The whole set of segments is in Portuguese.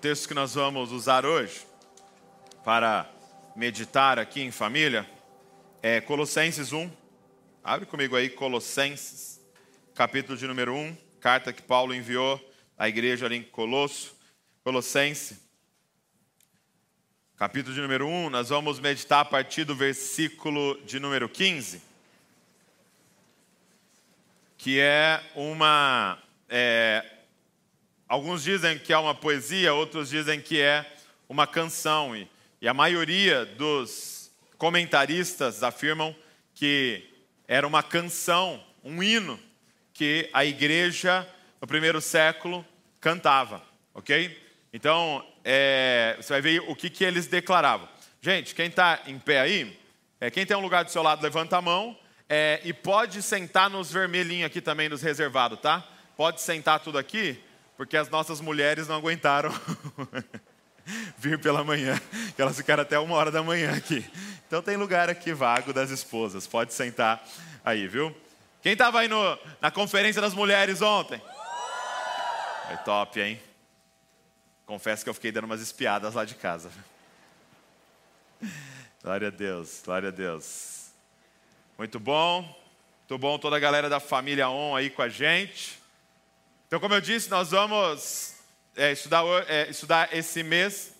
texto que nós vamos usar hoje para meditar aqui em família é Colossenses 1. Abre comigo aí Colossenses, capítulo de número 1, carta que Paulo enviou à igreja ali em Colosso. Colossenses, capítulo de número 1, nós vamos meditar a partir do versículo de número 15, que é uma. É, alguns dizem que é uma poesia, outros dizem que é uma canção, e, e a maioria dos comentaristas afirmam que era uma canção, um hino que a igreja no primeiro século cantava, ok? Então, é, você vai ver o que, que eles declaravam. Gente, quem está em pé aí, é, quem tem um lugar do seu lado, levanta a mão é, e pode sentar nos vermelhinhos aqui também, nos reservados, tá? Pode sentar tudo aqui, porque as nossas mulheres não aguentaram vir pela manhã, que elas ficaram até uma hora da manhã aqui. Então tem lugar aqui vago das esposas, pode sentar aí, viu? Quem estava aí no, na conferência das mulheres ontem? Foi top, hein? Confesso que eu fiquei dando umas espiadas lá de casa. Glória a Deus, glória a Deus. Muito bom, muito bom toda a galera da família On aí com a gente. Então, como eu disse, nós vamos é, estudar, é, estudar esse mês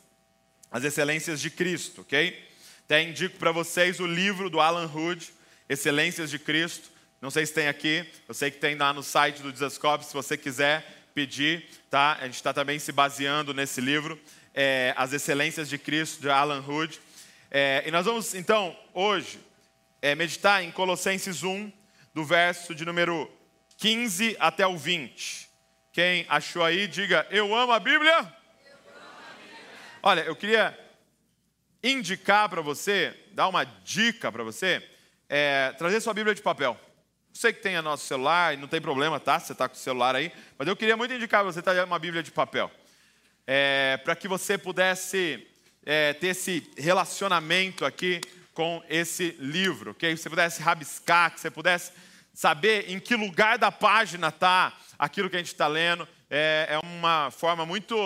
as excelências de Cristo, ok? Até indico para vocês o livro do Alan Hood, Excelências de Cristo. Não sei se tem aqui, eu sei que tem lá no site do Desascope, se você quiser pedir, tá? A gente está também se baseando nesse livro, é, As Excelências de Cristo, de Alan Hood. É, e nós vamos, então, hoje, é, meditar em Colossenses 1, do verso de número 15 até o 20. Quem achou aí, diga: Eu amo a Bíblia. Olha, eu queria indicar para você, dar uma dica para você, é, trazer sua Bíblia de papel. Sei que tem a nosso celular, não tem problema, tá? Você está com o celular aí, mas eu queria muito indicar você trazer uma Bíblia de papel, é, para que você pudesse é, ter esse relacionamento aqui com esse livro, que você pudesse rabiscar, que você pudesse saber em que lugar da página está aquilo que a gente está lendo. É, é uma forma muito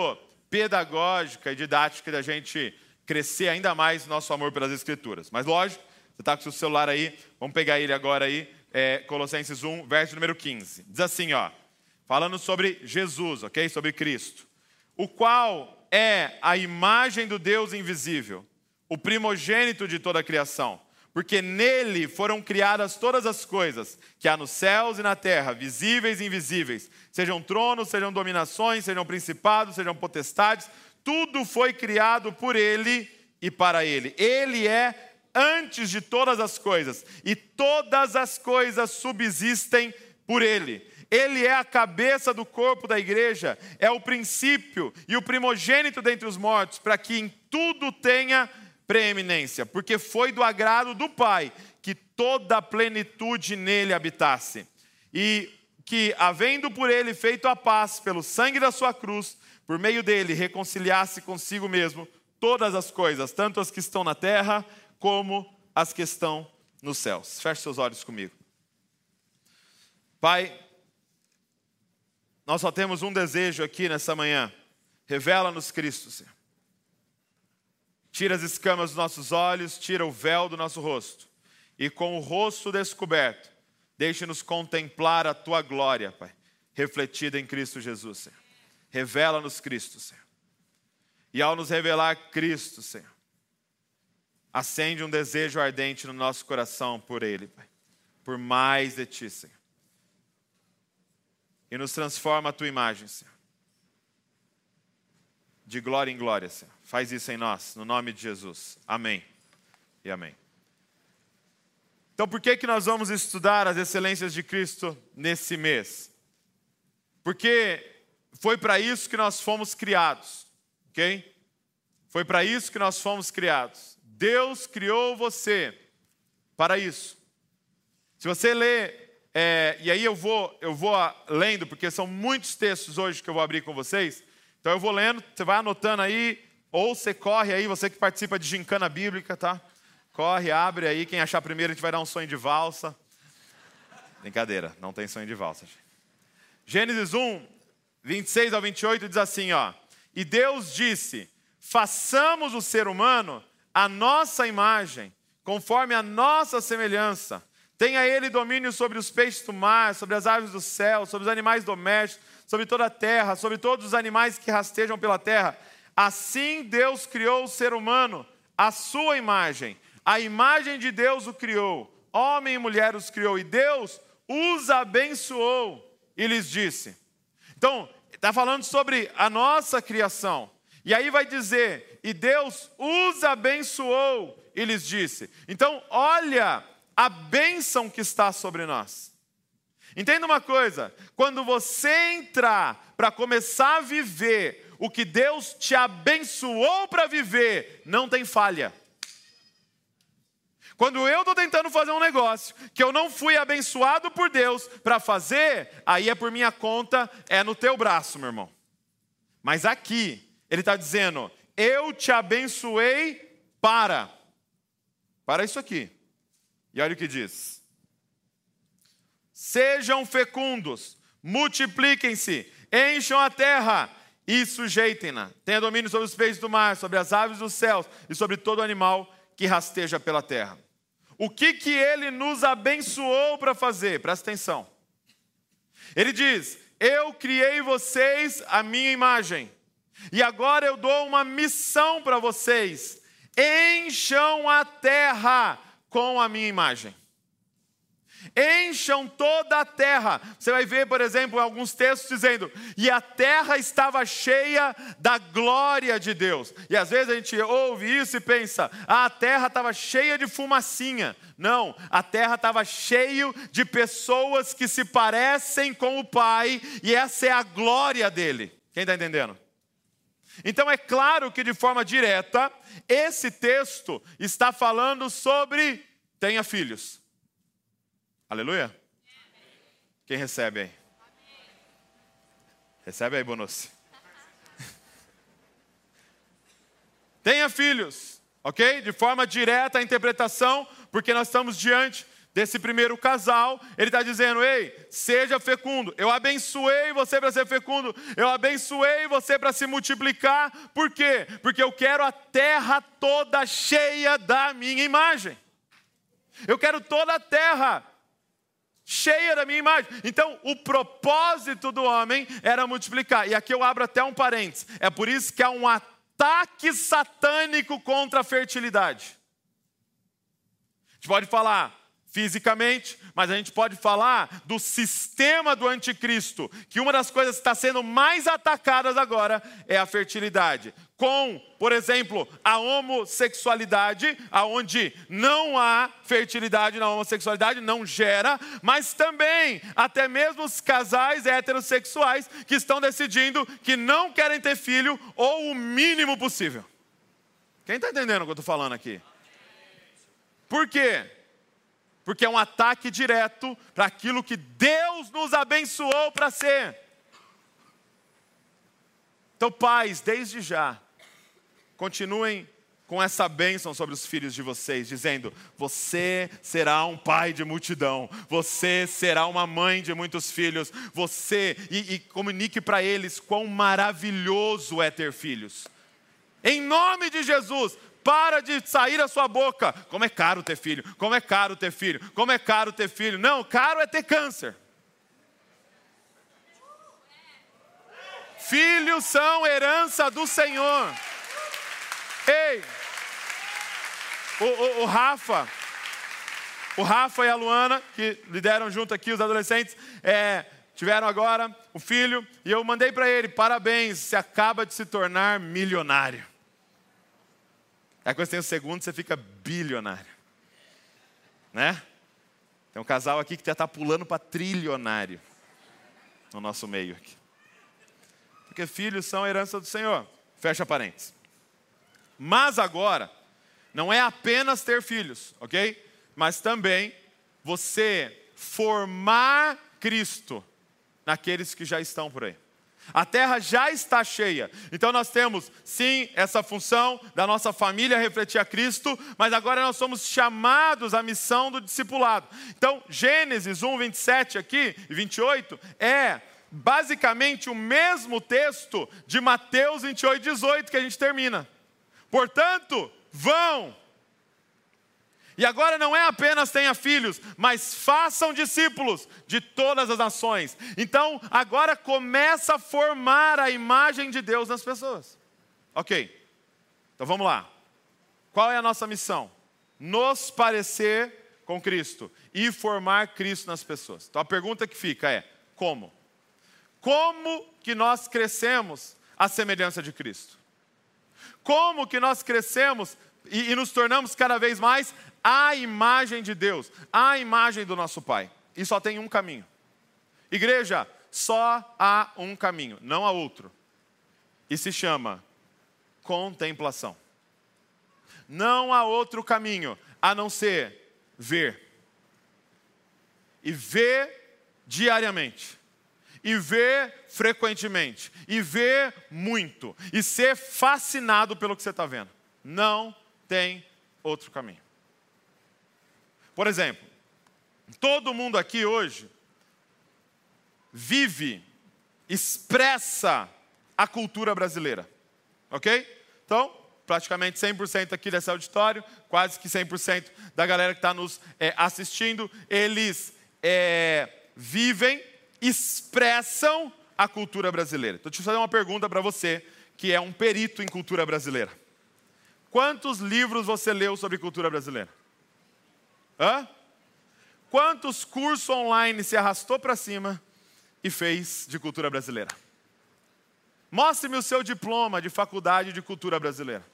pedagógica e didática da gente crescer ainda mais nosso amor pelas Escrituras. Mas lógico, você está com o seu celular aí, vamos pegar ele agora aí, é, Colossenses 1, verso número 15. Diz assim, ó, falando sobre Jesus, ok? Sobre Cristo. O qual é a imagem do Deus invisível, o primogênito de toda a criação. Porque nele foram criadas todas as coisas que há nos céus e na terra, visíveis e invisíveis, sejam tronos, sejam dominações, sejam principados, sejam potestades, tudo foi criado por Ele e para Ele. Ele é antes de todas as coisas, e todas as coisas subsistem por Ele. Ele é a cabeça do corpo da igreja, é o princípio e o primogênito dentre os mortos, para que em tudo tenha preeminência, porque foi do agrado do Pai que toda a plenitude nele habitasse. E que, havendo por ele feito a paz pelo sangue da sua cruz, por meio dele reconciliasse consigo mesmo todas as coisas, tanto as que estão na terra como as que estão nos céus. Feche seus olhos comigo. Pai, nós só temos um desejo aqui nessa manhã. Revela-nos Cristo, Senhor. Tira as escamas dos nossos olhos, tira o véu do nosso rosto. E com o rosto descoberto, deixe-nos contemplar a tua glória, Pai, refletida em Cristo Jesus, Senhor. Revela-nos Cristo, Senhor. E ao nos revelar Cristo, Senhor, acende um desejo ardente no nosso coração por Ele, Pai, por mais de Ti, Senhor. E nos transforma a Tua imagem, Senhor. De glória em glória, Senhor. Faz isso em nós, no nome de Jesus. Amém e amém. Então, por que, que nós vamos estudar as excelências de Cristo nesse mês? Porque foi para isso que nós fomos criados, ok? Foi para isso que nós fomos criados. Deus criou você para isso. Se você lê, é, e aí eu vou, eu vou lendo, porque são muitos textos hoje que eu vou abrir com vocês. Então eu vou lendo, você vai anotando aí, ou você corre aí, você que participa de gincana bíblica, tá? Corre, abre aí, quem achar primeiro a gente vai dar um sonho de valsa. Brincadeira, não tem sonho de valsa. Gênesis 1, 26 ao 28 diz assim, ó: E Deus disse: façamos o ser humano a nossa imagem, conforme a nossa semelhança. Tenha ele domínio sobre os peixes do mar, sobre as aves do céu, sobre os animais domésticos, sobre toda a terra, sobre todos os animais que rastejam pela terra. Assim Deus criou o ser humano, a sua imagem. A imagem de Deus o criou. Homem e mulher os criou. E Deus os abençoou e lhes disse. Então, está falando sobre a nossa criação. E aí vai dizer: e Deus os abençoou e lhes disse. Então, olha a bênção que está sobre nós. Entenda uma coisa: quando você entrar para começar a viver o que Deus te abençoou para viver, não tem falha. Quando eu estou tentando fazer um negócio que eu não fui abençoado por Deus para fazer, aí é por minha conta, é no teu braço, meu irmão. Mas aqui, ele está dizendo: eu te abençoei para. Para isso aqui. E olha o que diz: Sejam fecundos, multipliquem-se, encham a terra e sujeitem-na. Tenha domínio sobre os peixes do mar, sobre as aves dos céus e sobre todo animal que rasteja pela terra. O que que ele nos abençoou para fazer? Presta atenção. Ele diz: Eu criei vocês a minha imagem. E agora eu dou uma missão para vocês: encham a terra com a minha imagem. Encham toda a terra. Você vai ver, por exemplo, alguns textos dizendo: e a terra estava cheia da glória de Deus. E às vezes a gente ouve isso e pensa: ah, a terra estava cheia de fumacinha. Não, a terra estava cheia de pessoas que se parecem com o Pai, e essa é a glória dele. Quem está entendendo? Então é claro que de forma direta, esse texto está falando sobre tenha filhos. Aleluia? Quem recebe aí? Recebe aí, Bonossi. tenha filhos, ok? De forma direta a interpretação, porque nós estamos diante desse primeiro casal, ele está dizendo: Ei, seja fecundo. Eu abençoei você para ser fecundo. Eu abençoei você para se multiplicar. Por quê? Porque eu quero a terra toda cheia da minha imagem. Eu quero toda a terra cheia da minha imagem. Então, o propósito do homem era multiplicar. E aqui eu abro até um parênteses. É por isso que há um ataque satânico contra a fertilidade. A gente pode falar, fisicamente, mas a gente pode falar do sistema do anticristo, que uma das coisas que está sendo mais atacadas agora é a fertilidade. Com, por exemplo, a homossexualidade, aonde não há fertilidade na homossexualidade, não gera, mas também até mesmo os casais heterossexuais que estão decidindo que não querem ter filho ou o mínimo possível. Quem está entendendo o que eu estou falando aqui? Por quê? Porque é um ataque direto para aquilo que Deus nos abençoou para ser. Então, pais, desde já, continuem com essa bênção sobre os filhos de vocês, dizendo: Você será um pai de multidão, você será uma mãe de muitos filhos, você, e, e comunique para eles quão maravilhoso é ter filhos. Em nome de Jesus, para de sair a sua boca. Como é caro ter filho, como é caro ter filho, como é caro ter filho. Não, caro é ter câncer. Filhos são herança do Senhor. Ei, o, o, o, Rafa, o Rafa e a Luana, que lideram junto aqui os adolescentes, é, tiveram agora o filho, e eu mandei para ele: parabéns, você acaba de se tornar milionário. Aí quando você tem o segundo, você fica bilionário. Né? Tem um casal aqui que já está pulando para trilionário no nosso meio aqui. Porque filhos são herança do Senhor. Fecha parênteses. Mas agora, não é apenas ter filhos, ok? Mas também você formar Cristo naqueles que já estão por aí. A terra já está cheia. Então nós temos, sim, essa função da nossa família refletir a Cristo, mas agora nós somos chamados à missão do discipulado. Então, Gênesis 1, 27 aqui e 28 é basicamente o mesmo texto de Mateus 28, 18 que a gente termina. Portanto, vão. E agora não é apenas tenha filhos, mas façam discípulos de todas as nações. Então, agora começa a formar a imagem de Deus nas pessoas. Ok, então vamos lá. Qual é a nossa missão? Nos parecer com Cristo e formar Cristo nas pessoas. Então a pergunta que fica é: como? Como que nós crescemos à semelhança de Cristo? Como que nós crescemos e, e nos tornamos cada vez mais a imagem de Deus, a imagem do nosso Pai? E só tem um caminho. Igreja, só há um caminho, não há outro. E se chama contemplação. Não há outro caminho a não ser ver. E ver diariamente. E ver frequentemente. E ver muito. E ser fascinado pelo que você está vendo. Não tem outro caminho. Por exemplo, todo mundo aqui hoje vive, expressa a cultura brasileira. Ok? Então, praticamente 100% aqui desse auditório, quase que 100% da galera que está nos é, assistindo, eles é, vivem, expressam a cultura brasileira. Então, deixa eu fazer uma pergunta para você, que é um perito em cultura brasileira. Quantos livros você leu sobre cultura brasileira? Hã? Quantos cursos online se arrastou para cima e fez de cultura brasileira? Mostre-me o seu diploma de faculdade de cultura brasileira.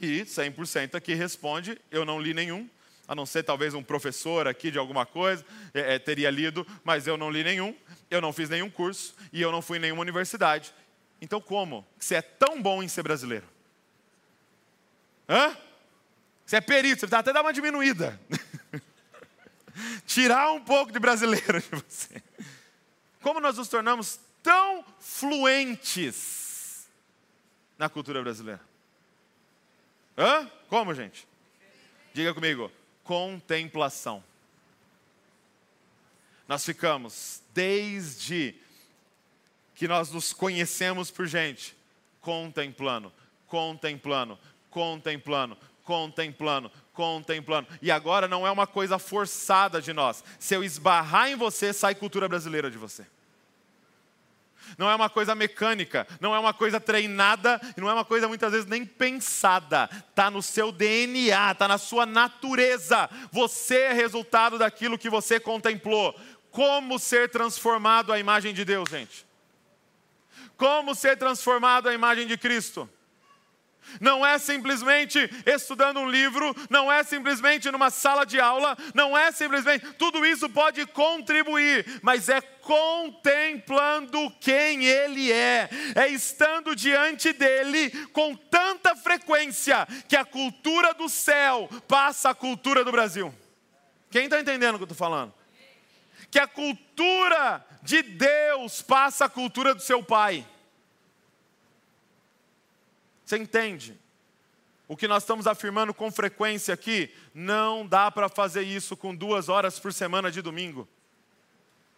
E 100% aqui responde: eu não li nenhum, a não ser talvez um professor aqui de alguma coisa, é, é, teria lido, mas eu não li nenhum, eu não fiz nenhum curso e eu não fui em nenhuma universidade. Então, como você é tão bom em ser brasileiro? Hã? Você é perito, você precisa até dar uma diminuída. Tirar um pouco de brasileiro de você. Como nós nos tornamos tão fluentes na cultura brasileira? Hã? Como, gente? Diga comigo. Contemplação. Nós ficamos desde que nós nos conhecemos por gente, contemplando, contemplando, contemplando, contemplando, contemplando. E agora não é uma coisa forçada de nós. Se eu esbarrar em você, sai cultura brasileira de você não é uma coisa mecânica, não é uma coisa treinada, não é uma coisa muitas vezes nem pensada. Está no seu DNA, está na sua natureza. Você é resultado daquilo que você contemplou. Como ser transformado à imagem de Deus, gente? Como ser transformado à imagem de Cristo? Não é simplesmente estudando um livro, não é simplesmente numa sala de aula, não é simplesmente. Tudo isso pode contribuir, mas é contemplando quem Ele é, é estando diante dele com tanta frequência que a cultura do céu passa a cultura do Brasil. Quem está entendendo o que eu estou falando? Que a cultura de Deus passa a cultura do seu pai. Você entende? O que nós estamos afirmando com frequência aqui, não dá para fazer isso com duas horas por semana de domingo.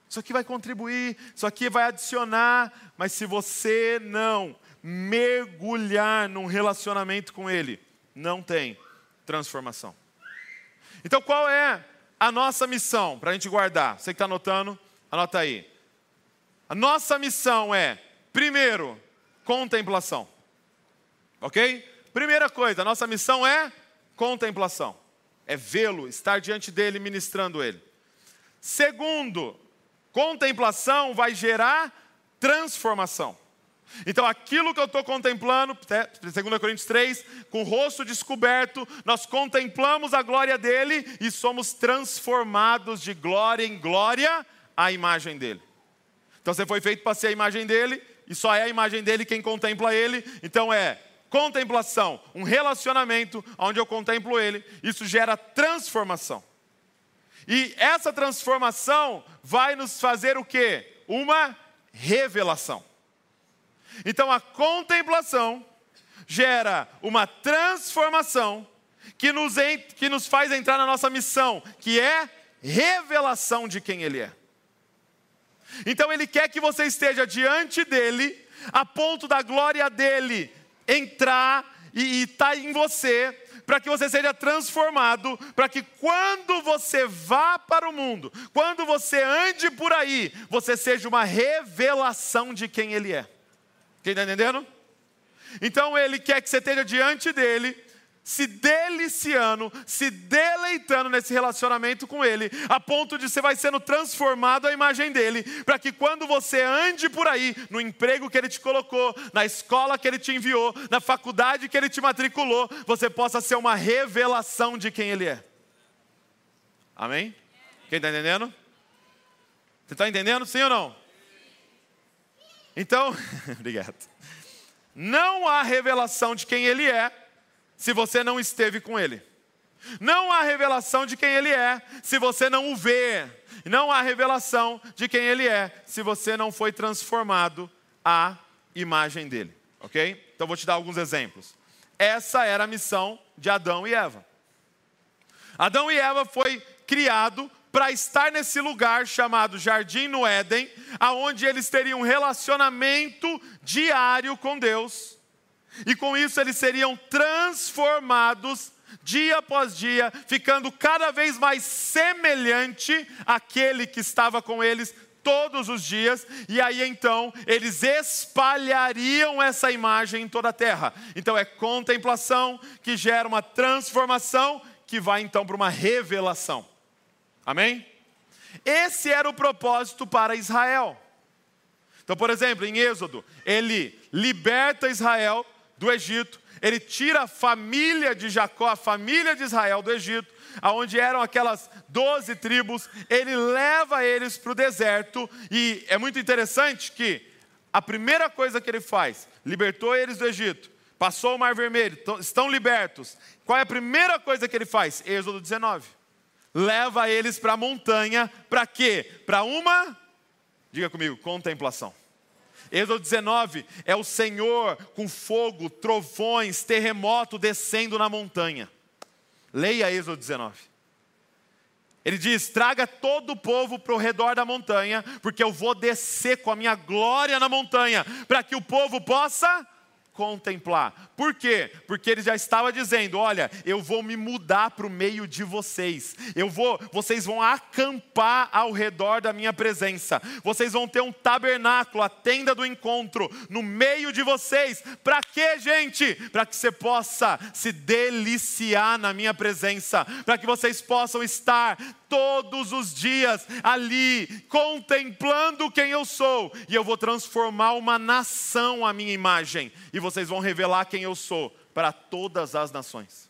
Isso aqui vai contribuir, isso aqui vai adicionar, mas se você não mergulhar num relacionamento com Ele, não tem transformação. Então, qual é a nossa missão para a gente guardar? Você que está anotando, anota aí. A nossa missão é, primeiro, contemplação. Ok? Primeira coisa, nossa missão é contemplação. É vê-lo, estar diante dele, ministrando ele. Segundo, contemplação vai gerar transformação. Então, aquilo que eu estou contemplando, 2 Coríntios 3, com o rosto descoberto, nós contemplamos a glória dele e somos transformados de glória em glória à imagem dele. Então, você foi feito para ser a imagem dele, e só é a imagem dele quem contempla ele. Então, é contemplação, um relacionamento onde eu contemplo Ele, isso gera transformação. E essa transformação vai nos fazer o quê? Uma revelação. Então a contemplação gera uma transformação que nos, que nos faz entrar na nossa missão, que é revelação de quem Ele é. Então ele quer que você esteja diante dele, a ponto da glória dele entrar e estar tá em você, para que você seja transformado, para que quando você vá para o mundo, quando você ande por aí, você seja uma revelação de quem ele é. Quem está entendendo? Então ele quer que você esteja diante dele, se deliciando, se deleitando nesse relacionamento com Ele, a ponto de você vai sendo transformado à imagem dele, para que quando você ande por aí, no emprego que Ele te colocou, na escola que Ele te enviou, na faculdade que Ele te matriculou, você possa ser uma revelação de quem Ele é. Amém? Quem está entendendo? Você está entendendo, sim ou não? Então, obrigado. Não há revelação de quem Ele é se você não esteve com Ele. Não há revelação de quem Ele é se você não o vê. Não há revelação de quem Ele é se você não foi transformado à imagem dele. Ok? Então vou te dar alguns exemplos. Essa era a missão de Adão e Eva. Adão e Eva foi criado para estar nesse lugar chamado Jardim no Éden, aonde eles teriam um relacionamento diário com Deus e com isso eles seriam transformados dia após dia, ficando cada vez mais semelhante àquele que estava com eles todos os dias, e aí então eles espalhariam essa imagem em toda a terra. Então é contemplação que gera uma transformação que vai então para uma revelação. Amém? Esse era o propósito para Israel. Então, por exemplo, em Êxodo, ele liberta Israel do Egito, ele tira a família de Jacó, a família de Israel do Egito, aonde eram aquelas doze tribos, ele leva eles para o deserto, e é muito interessante que a primeira coisa que ele faz, libertou eles do Egito, passou o Mar Vermelho, estão libertos. Qual é a primeira coisa que ele faz? Êxodo 19. Leva eles para a montanha, para quê? Para uma, diga comigo, contemplação. Êxodo 19 é o Senhor com fogo, trovões, terremoto descendo na montanha. Leia Êxodo 19. Ele diz: traga todo o povo para o redor da montanha, porque eu vou descer com a minha glória na montanha, para que o povo possa contemplar. Por quê? Porque ele já estava dizendo: olha, eu vou me mudar para o meio de vocês. Eu vou, vocês vão acampar ao redor da minha presença. Vocês vão ter um tabernáculo, a tenda do encontro, no meio de vocês. Para quê, gente? Para que você possa se deliciar na minha presença, para que vocês possam estar todos os dias ali, contemplando quem eu sou, e eu vou transformar uma nação à minha imagem, e vocês vão revelar quem eu sou para todas as nações.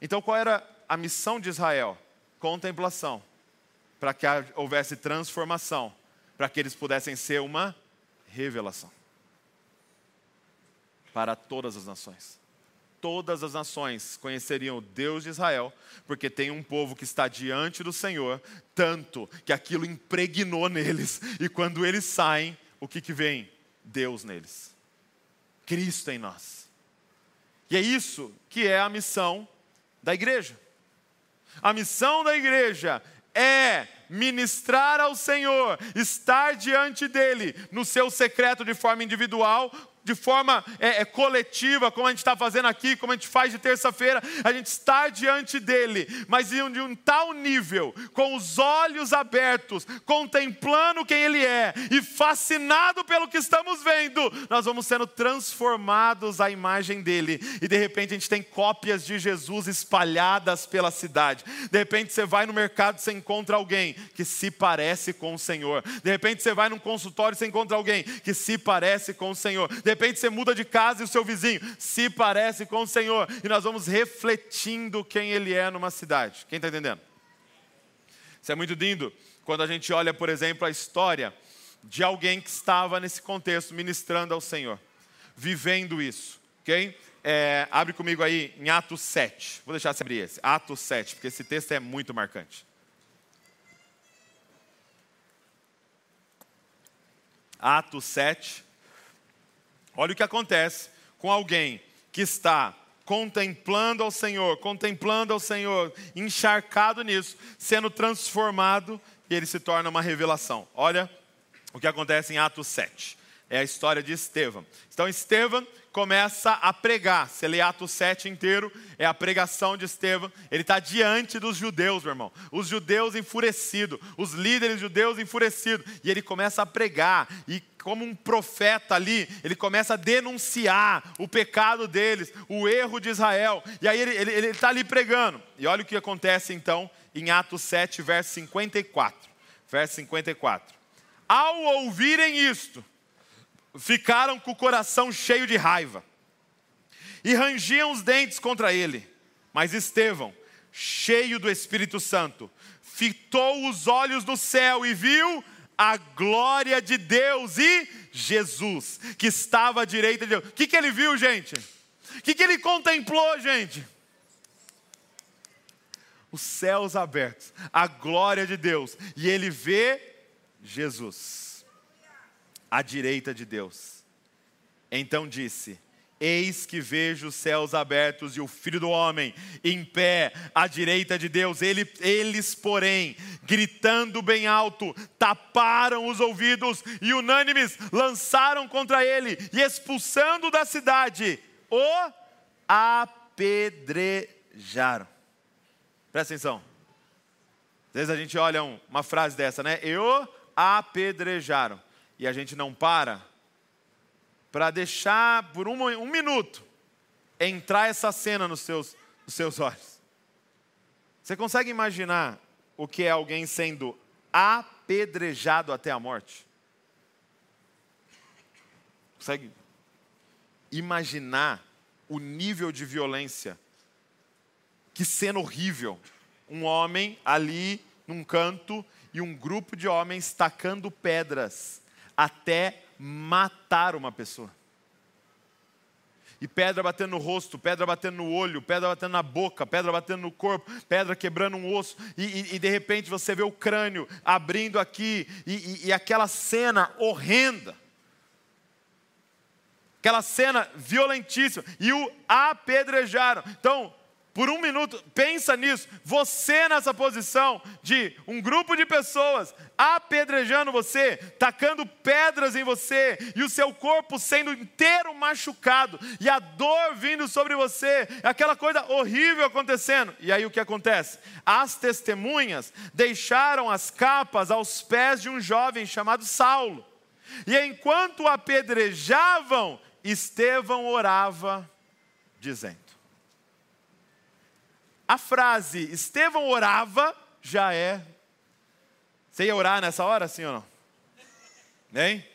Então, qual era a missão de Israel? Contemplação, para que houvesse transformação, para que eles pudessem ser uma revelação para todas as nações todas as nações conheceriam o Deus de Israel, porque tem um povo que está diante do Senhor, tanto que aquilo impregnou neles, e quando eles saem, o que, que vem? Deus neles, Cristo em nós. E é isso que é a missão da igreja. A missão da igreja é ministrar ao Senhor, estar diante dele no seu secreto de forma individual, de forma é, é, coletiva, como a gente está fazendo aqui, como a gente faz de terça-feira, a gente está diante dele, mas de um tal nível, com os olhos abertos, contemplando quem ele é e fascinado pelo que estamos vendo, nós vamos sendo transformados à imagem dele, e de repente a gente tem cópias de Jesus espalhadas pela cidade. De repente você vai no mercado e você encontra alguém que se parece com o Senhor. De repente você vai num consultório e você encontra alguém que se parece com o Senhor. De repente você muda de casa e o seu vizinho se parece com o Senhor. E nós vamos refletindo quem Ele é numa cidade. Quem está entendendo? Isso é muito lindo quando a gente olha, por exemplo, a história de alguém que estava nesse contexto ministrando ao Senhor, vivendo isso. Ok? É, abre comigo aí em Atos 7. Vou deixar você abrir esse. Atos 7, porque esse texto é muito marcante. Atos 7. Olha o que acontece com alguém que está contemplando ao Senhor, contemplando ao Senhor, encharcado nisso, sendo transformado e ele se torna uma revelação. Olha o que acontece em Atos 7. É a história de Estevão. Então, Estevão começa a pregar. Você lê Atos 7 inteiro, é a pregação de Estevão. Ele está diante dos judeus, meu irmão. Os judeus enfurecidos, os líderes judeus enfurecidos. E ele começa a pregar. E como um profeta ali, ele começa a denunciar o pecado deles, o erro de Israel. E aí ele está ali pregando. E olha o que acontece então em Atos 7, verso 54. Verso 54. Ao ouvirem isto, ficaram com o coração cheio de raiva e rangiam os dentes contra ele. Mas Estevão, cheio do Espírito Santo, fitou os olhos no céu e viu a glória de Deus e Jesus, que estava à direita de Deus. O que, que ele viu, gente? O que, que ele contemplou, gente? Os céus abertos, a glória de Deus, e ele vê Jesus à direita de Deus. Então disse: Eis que vejo os céus abertos e o Filho do Homem em pé à direita de Deus. Ele, eles, porém, gritando bem alto, taparam os ouvidos e unânimes lançaram contra ele e expulsando da cidade, o apedrejaram. Presta atenção. Às vezes a gente olha uma frase dessa, né? E o apedrejaram e a gente não para para deixar por um, um, minuto entrar essa cena nos seus, nos seus olhos. Você consegue imaginar o que é alguém sendo apedrejado até a morte? Consegue imaginar o nível de violência? Que cena horrível! Um homem ali num canto e um grupo de homens tacando pedras até matar uma pessoa. E pedra batendo no rosto, pedra batendo no olho, pedra batendo na boca, pedra batendo no corpo, pedra quebrando um osso, e, e, e de repente você vê o crânio abrindo aqui, e, e aquela cena horrenda aquela cena violentíssima, e o apedrejaram. Então, por um minuto, pensa nisso. Você nessa posição de um grupo de pessoas apedrejando você, tacando pedras em você, e o seu corpo sendo inteiro machucado, e a dor vindo sobre você, aquela coisa horrível acontecendo. E aí o que acontece? As testemunhas deixaram as capas aos pés de um jovem chamado Saulo. E enquanto apedrejavam, Estevão orava, dizendo: a frase Estevão orava já é. Você ia orar nessa hora, sim ou não? Hein?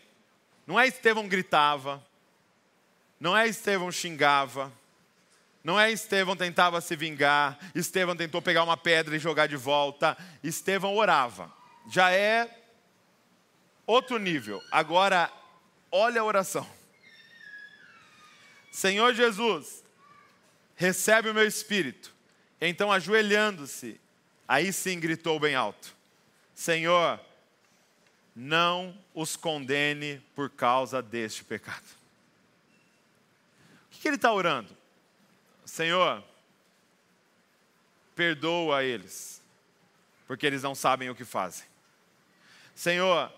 Não é Estevão gritava, não é Estevão xingava, não é Estevão tentava se vingar, Estevão tentou pegar uma pedra e jogar de volta, Estevão orava. Já é outro nível. Agora, olha a oração. Senhor Jesus, recebe o meu espírito então, ajoelhando-se, aí sim gritou bem alto: Senhor, não os condene por causa deste pecado. O que, ele está orando? Senhor, perdoa eles, porque eles não sabem o que fazem. Senhor,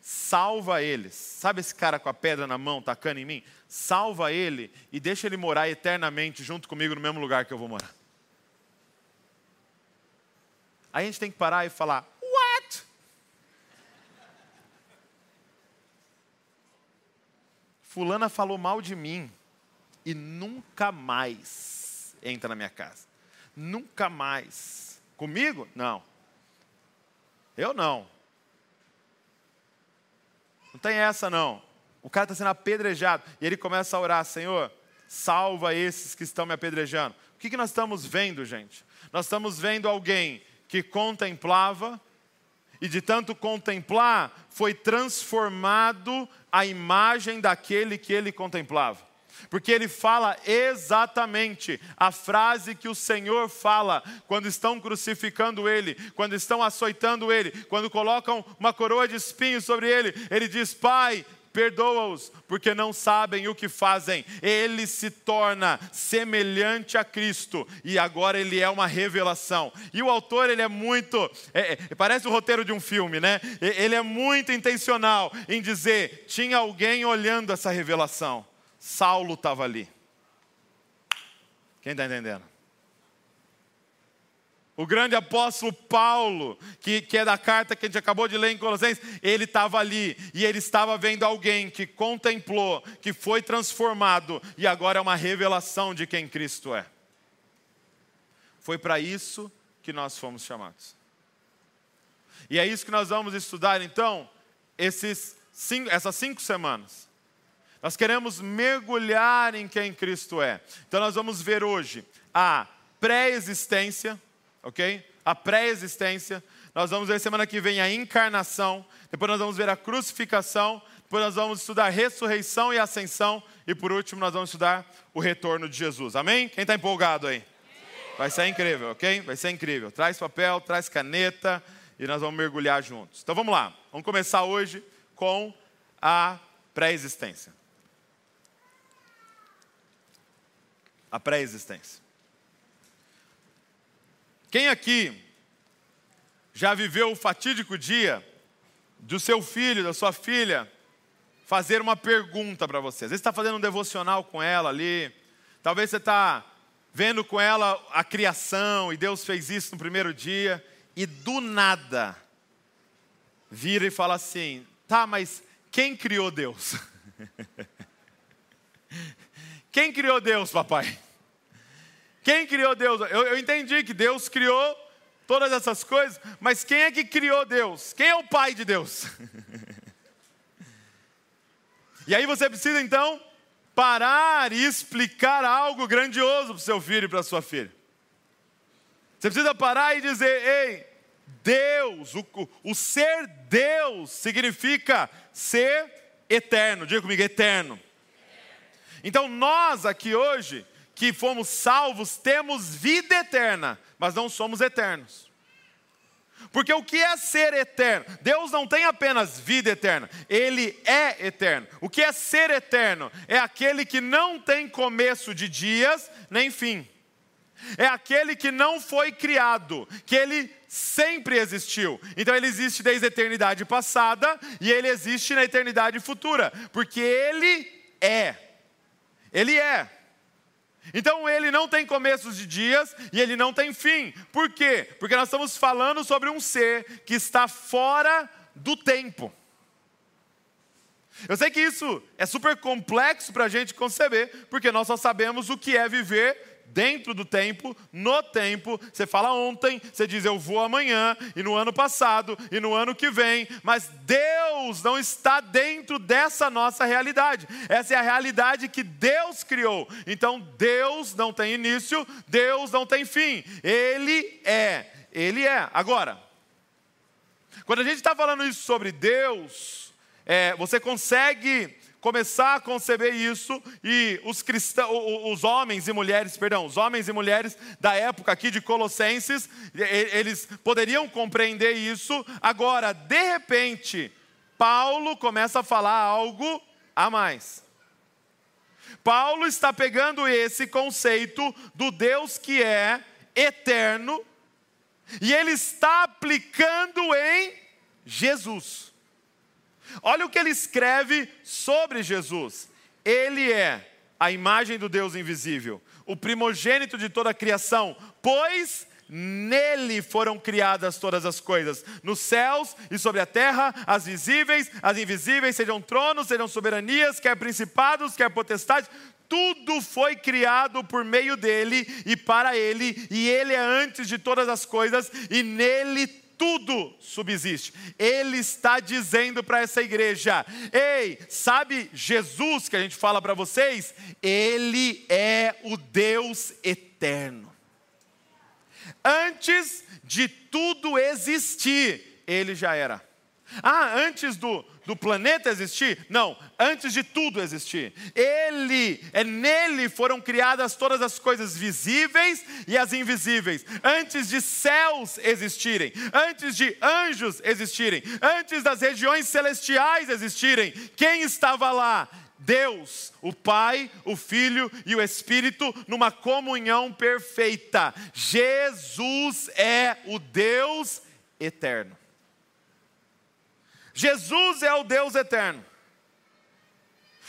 salva eles. Sabe esse cara com a pedra na mão, tacando em mim? Salva ele e deixa ele morar eternamente junto comigo no mesmo lugar que eu vou morar. Aí a gente tem que parar e falar: What? Fulana falou mal de mim e nunca mais entra na minha casa. Nunca mais. Comigo? Não. Eu não. Não tem essa não. O cara está sendo apedrejado e ele começa a orar: Senhor, salva esses que estão me apedrejando. O que, que nós estamos vendo, gente? Nós estamos vendo alguém que contemplava, e de tanto contemplar, foi transformado a imagem daquele que ele contemplava. Porque ele fala exatamente a frase que o Senhor fala quando estão crucificando ele, quando estão açoitando ele, quando colocam uma coroa de espinhos sobre ele. Ele diz: Pai, perdoa-os, porque não sabem o que fazem. Ele se torna semelhante a Cristo e agora ele é uma revelação. E o autor, ele é muito, é, é, parece o roteiro de um filme, né? Ele é muito intencional em dizer: tinha alguém olhando essa revelação. Saulo estava ali. Quem está entendendo? O grande apóstolo Paulo, que, que é da carta que a gente acabou de ler em Colossenses, ele estava ali e ele estava vendo alguém que contemplou, que foi transformado e agora é uma revelação de quem Cristo é. Foi para isso que nós fomos chamados. E é isso que nós vamos estudar então, esses cinco, essas cinco semanas. Nós queremos mergulhar em quem Cristo é. Então nós vamos ver hoje a pré-existência ok? A pré-existência. Nós vamos ver semana que vem a encarnação. Depois nós vamos ver a crucificação. Depois nós vamos estudar a ressurreição e a ascensão. E por último, nós vamos estudar o retorno de Jesus. Amém? Quem está empolgado aí? Vai ser incrível, ok? Vai ser incrível. Traz papel, traz caneta e nós vamos mergulhar juntos. Então vamos lá. Vamos começar hoje com a pré-existência. A pré-existência. Quem aqui já viveu o fatídico dia do seu filho, da sua filha, fazer uma pergunta para você? Às vezes está fazendo um devocional com ela ali, talvez você está vendo com ela a criação e Deus fez isso no primeiro dia, e do nada vira e fala assim: tá, mas quem criou Deus? quem criou Deus, papai? Quem criou Deus? Eu, eu entendi que Deus criou todas essas coisas, mas quem é que criou Deus? Quem é o pai de Deus? e aí você precisa então parar e explicar algo grandioso para o seu filho e para a sua filha. Você precisa parar e dizer: ei, Deus, o, o ser Deus significa ser eterno. Diga comigo, eterno. Então nós aqui hoje que fomos salvos, temos vida eterna, mas não somos eternos. Porque o que é ser eterno? Deus não tem apenas vida eterna, Ele é eterno. O que é ser eterno? É aquele que não tem começo de dias nem fim. É aquele que não foi criado, que ele sempre existiu. Então ele existe desde a eternidade passada e ele existe na eternidade futura, porque ele é. Ele é. Então ele não tem começos de dias e ele não tem fim. Por quê? Porque nós estamos falando sobre um ser que está fora do tempo. Eu sei que isso é super complexo para a gente conceber, porque nós só sabemos o que é viver dentro do tempo, no tempo. Você fala ontem, você diz eu vou amanhã, e no ano passado, e no ano que vem, mas Deus não está dentro dessa nossa realidade. Essa é a realidade que Deus criou. Então Deus não tem início, Deus não tem fim. Ele é, Ele é. Agora, quando a gente está falando isso sobre Deus, é, você consegue começar a conceber isso e os cristãos, os homens e mulheres, perdão, os homens e mulheres da época aqui de Colossenses, eles poderiam compreender isso. Agora, de repente, Paulo começa a falar algo a mais. Paulo está pegando esse conceito do Deus que é eterno e ele está aplicando em Jesus. Olha o que ele escreve sobre Jesus. Ele é a imagem do Deus invisível, o primogênito de toda a criação, pois nele foram criadas todas as coisas, nos céus e sobre a terra, as visíveis, as invisíveis, sejam tronos, sejam soberanias, quer principados, quer potestades, tudo foi criado por meio dele e para ele, e ele é antes de todas as coisas, e nele tudo subsiste. Ele está dizendo para essa igreja: ei, sabe Jesus que a gente fala para vocês? Ele é o Deus eterno. Antes de tudo existir, ele já era. Ah, antes do, do planeta existir? Não, antes de tudo existir. Ele, é nele foram criadas todas as coisas visíveis e as invisíveis. Antes de céus existirem, antes de anjos existirem, antes das regiões celestiais existirem, quem estava lá? Deus, o Pai, o Filho e o Espírito, numa comunhão perfeita. Jesus é o Deus eterno. Jesus é o Deus eterno.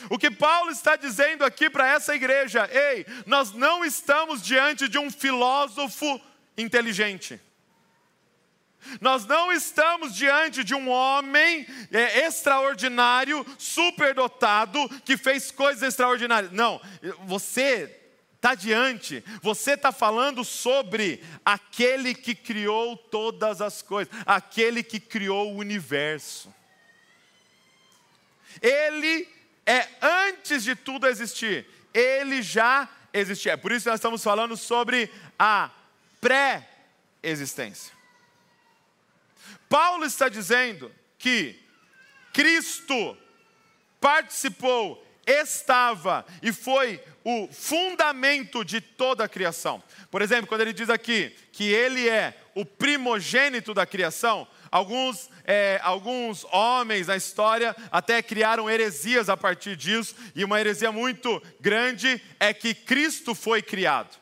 O que Paulo está dizendo aqui para essa igreja, ei, nós não estamos diante de um filósofo inteligente. Nós não estamos diante de um homem é, extraordinário, superdotado, que fez coisas extraordinárias. Não, você está diante, você está falando sobre aquele que criou todas as coisas, aquele que criou o universo. Ele é antes de tudo existir, ele já existia. É por isso que nós estamos falando sobre a pré-existência. Paulo está dizendo que Cristo participou, estava e foi o fundamento de toda a criação. Por exemplo, quando ele diz aqui que ele é o primogênito da criação, alguns, é, alguns homens na história até criaram heresias a partir disso, e uma heresia muito grande é que Cristo foi criado.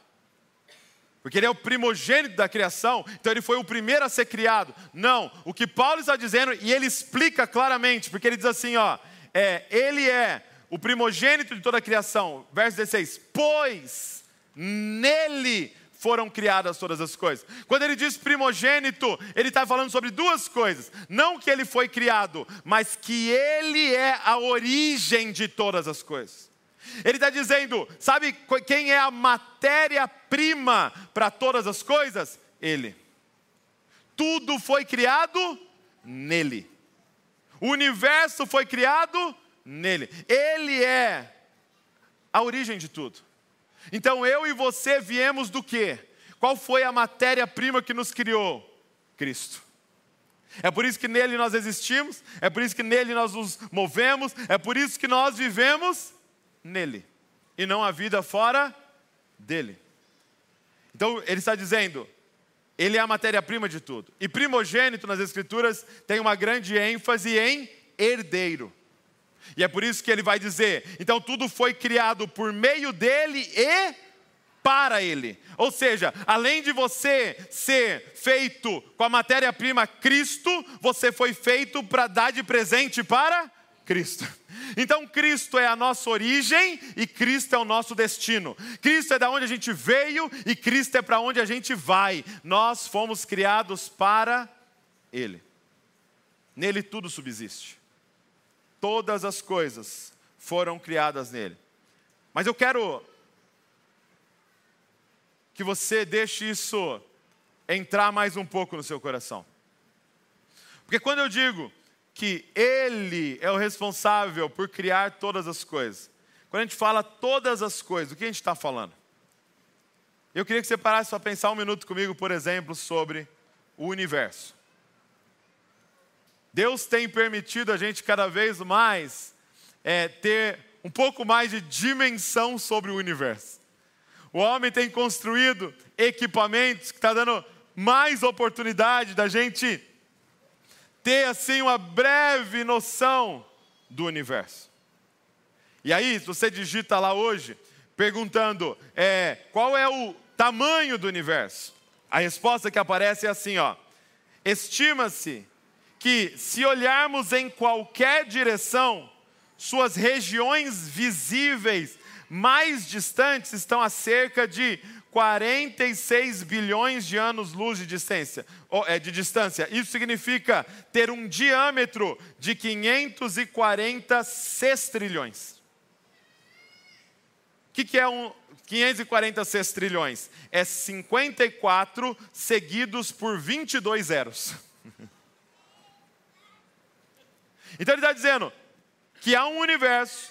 Porque ele é o primogênito da criação, então ele foi o primeiro a ser criado. Não, o que Paulo está dizendo, e ele explica claramente, porque ele diz assim: ó, é, ele é o primogênito de toda a criação. Verso 16: Pois nele foram criadas todas as coisas. Quando ele diz primogênito, ele está falando sobre duas coisas: não que ele foi criado, mas que ele é a origem de todas as coisas. Ele está dizendo: sabe quem é a matéria-prima para todas as coisas? Ele. Tudo foi criado nele. O universo foi criado nele. Ele é a origem de tudo. Então eu e você viemos do quê? Qual foi a matéria-prima que nos criou? Cristo. É por isso que nele nós existimos, é por isso que nele nós nos movemos, é por isso que nós vivemos nele e não a vida fora dele. Então ele está dizendo, ele é a matéria-prima de tudo. E primogênito nas Escrituras tem uma grande ênfase em herdeiro. E é por isso que ele vai dizer: então tudo foi criado por meio dele e para ele. Ou seja, além de você ser feito com a matéria-prima Cristo, você foi feito para dar de presente para Cristo. Então Cristo é a nossa origem e Cristo é o nosso destino. Cristo é da onde a gente veio e Cristo é para onde a gente vai. Nós fomos criados para ele. Nele tudo subsiste. Todas as coisas foram criadas nele. Mas eu quero que você deixe isso entrar mais um pouco no seu coração. Porque quando eu digo que Ele é o responsável por criar todas as coisas. Quando a gente fala todas as coisas, o que a gente está falando? Eu queria que você parasse para pensar um minuto comigo, por exemplo, sobre o universo. Deus tem permitido a gente cada vez mais é, ter um pouco mais de dimensão sobre o universo. O homem tem construído equipamentos que está dando mais oportunidade da gente ter assim uma breve noção do universo. E aí, se você digita lá hoje, perguntando é, qual é o tamanho do universo, a resposta que aparece é assim: ó, estima-se que se olharmos em qualquer direção, suas regiões visíveis mais distantes estão a cerca de 46 bilhões de anos-luz de distância, é, de distância. Isso significa ter um diâmetro de 540 sextrilhões. O que, que é um 540 sextrilhões? É 54 seguidos por 22 zeros. Então ele está dizendo que há um universo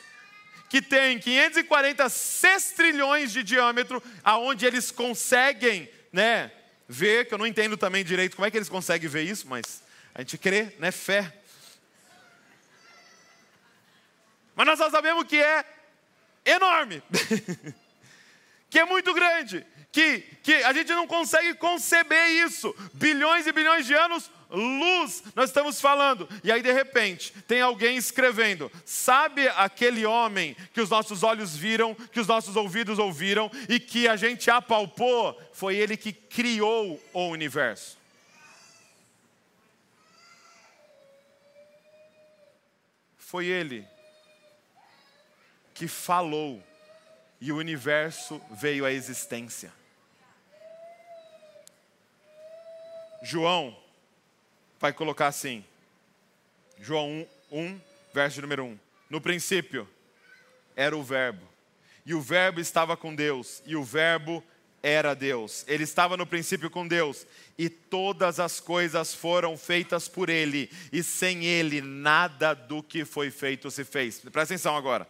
que tem 540 sextrilhões de diâmetro, aonde eles conseguem, né, ver, que eu não entendo também direito como é que eles conseguem ver isso, mas a gente crê, né, fé. Mas nós só sabemos que é enorme, que é muito grande, que, que a gente não consegue conceber isso. Bilhões e bilhões de anos, luz, nós estamos falando. E aí, de repente, tem alguém escrevendo: Sabe aquele homem que os nossos olhos viram, que os nossos ouvidos ouviram e que a gente apalpou? Foi ele que criou o universo. Foi ele que falou e o universo veio à existência. João vai colocar assim, João 1, 1 verso número 1. No princípio era o Verbo, e o Verbo estava com Deus, e o Verbo era Deus. Ele estava no princípio com Deus, e todas as coisas foram feitas por Ele, e sem Ele nada do que foi feito se fez. Presta atenção agora.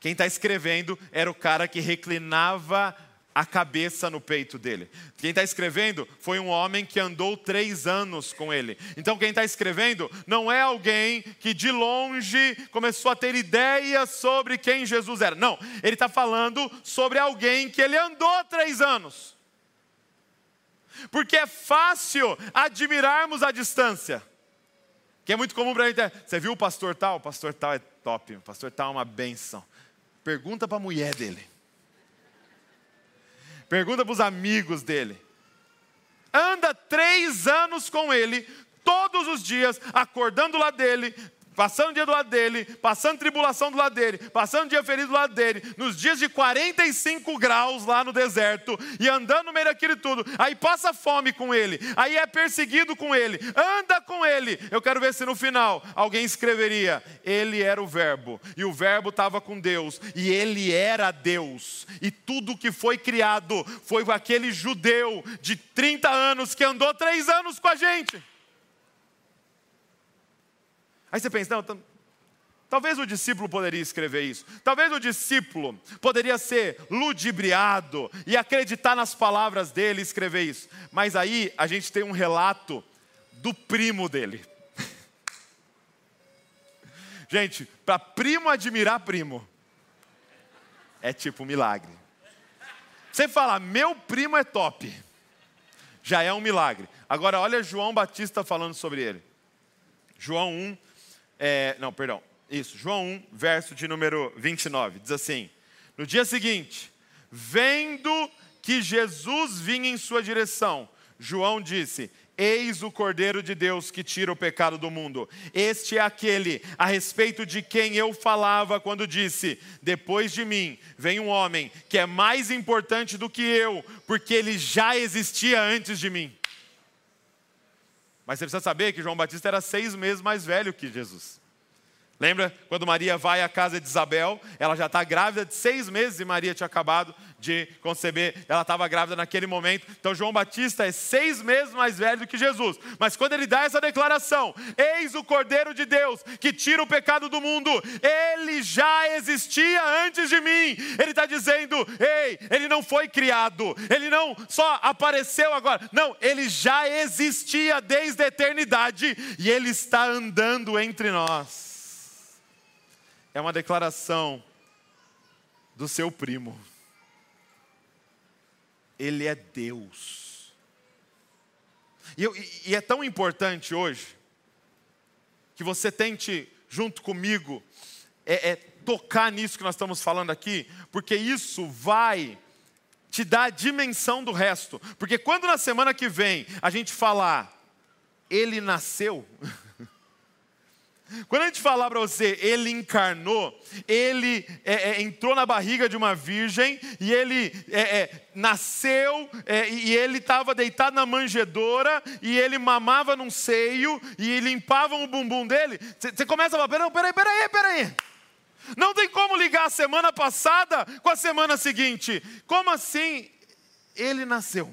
Quem está escrevendo era o cara que reclinava a cabeça no peito dele. Quem está escrevendo foi um homem que andou três anos com ele. Então, quem está escrevendo não é alguém que de longe começou a ter ideias sobre quem Jesus era. Não, ele está falando sobre alguém que ele andou três anos. Porque é fácil admirarmos a distância. Que é muito comum para a gente. Você viu o pastor tal? O pastor tal é top. O pastor tal é uma benção. Pergunta para a mulher dele. Pergunta para os amigos dele. Anda três anos com ele, todos os dias, acordando lá dele, passando o dia do lado dele, passando tribulação do lado dele, passando dia feliz do lado dele, nos dias de 45 graus lá no deserto, e andando no meio daquilo tudo, aí passa fome com ele, aí é perseguido com ele, anda com ele. Eu quero ver se no final alguém escreveria: ele era o Verbo, e o Verbo estava com Deus, e ele era Deus, e tudo que foi criado foi aquele judeu de 30 anos que andou três anos com a gente. Aí você pensa, não, talvez o discípulo poderia escrever isso. Talvez o discípulo poderia ser ludibriado e acreditar nas palavras dele e escrever isso. Mas aí a gente tem um relato do primo dele. gente, para primo admirar primo, é tipo um milagre. Você fala, meu primo é top, já é um milagre. Agora, olha João Batista falando sobre ele. João 1, é, não, perdão. Isso, João 1, verso de número 29. Diz assim: No dia seguinte, vendo que Jesus vinha em sua direção, João disse: Eis o Cordeiro de Deus que tira o pecado do mundo. Este é aquele a respeito de quem eu falava quando disse: Depois de mim vem um homem que é mais importante do que eu, porque ele já existia antes de mim. Mas você precisa saber que João Batista era seis meses mais velho que Jesus. Lembra quando Maria vai à casa de Isabel? Ela já está grávida de seis meses e Maria tinha acabado de conceber, ela estava grávida naquele momento. Então João Batista é seis meses mais velho do que Jesus. Mas quando ele dá essa declaração, eis o Cordeiro de Deus que tira o pecado do mundo, ele já existia antes de mim. Ele está dizendo, ei, ele não foi criado, ele não só apareceu agora, não, ele já existia desde a eternidade e ele está andando entre nós. É uma declaração do seu primo ele é Deus. E, eu, e, é tão importante hoje que você tente, junto comigo, é, é tocar nisso que nós estamos falando aqui, porque isso vai te dar a dimensão do resto. Porque quando na semana que vem a gente falar, ele nasceu. Quando a gente falar para você, ele encarnou, ele é, é, entrou na barriga de uma virgem e ele é, é nasceu é, e ele estava deitado na manjedoura e ele mamava num seio e limpavam o bumbum dele, você começa a falar: peraí, peraí, peraí. Não tem como ligar a semana passada com a semana seguinte. Como assim ele nasceu?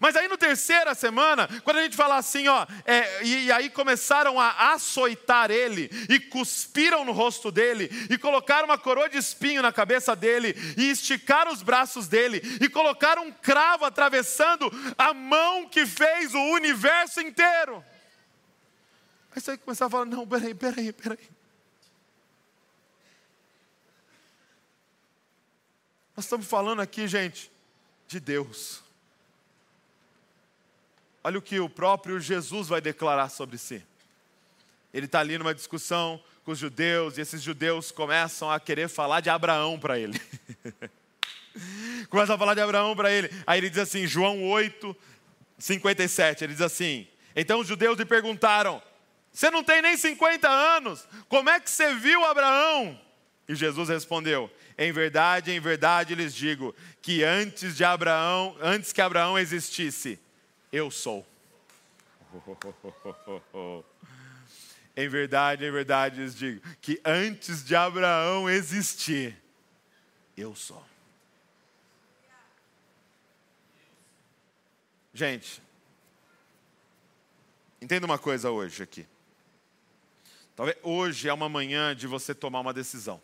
Mas aí no terceira semana, quando a gente fala assim, ó, é, e, e, aí começaram a açoitar ele, e cuspiram no rosto dele, e colocaram uma coroa de espinho na cabeça dele, e esticaram os braços dele, e colocaram um cravo atravessando a mão que fez o universo inteiro. Aí você começar a falar: não, peraí, peraí, peraí. Nós estamos falando aqui, gente, de Deus. Olha o que o próprio Jesus vai declarar sobre si. Ele está ali numa discussão com os judeus, e esses judeus começam a querer falar de Abraão para ele. Começa a falar de Abraão para ele. Aí ele diz assim, João 8, 57, ele diz assim: Então os judeus lhe perguntaram: Você não tem nem 50 anos, como é que você viu Abraão? E Jesus respondeu: Em verdade, em verdade lhes digo que antes de Abraão, antes que Abraão existisse, eu sou. em verdade, em verdade lhes digo que antes de Abraão existir, eu sou. Gente, entenda uma coisa hoje aqui. Talvez hoje é uma manhã de você tomar uma decisão.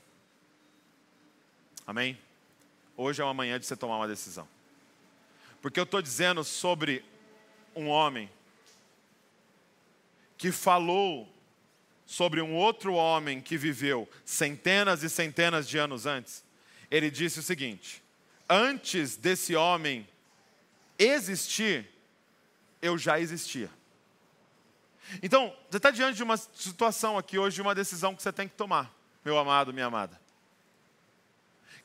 Amém? Hoje é uma manhã de você tomar uma decisão. Porque eu estou dizendo sobre um homem que falou sobre um outro homem que viveu centenas e centenas de anos antes. Ele disse o seguinte: antes desse homem existir, eu já existia. Então, você está diante de uma situação aqui hoje, de uma decisão que você tem que tomar, meu amado, minha amada.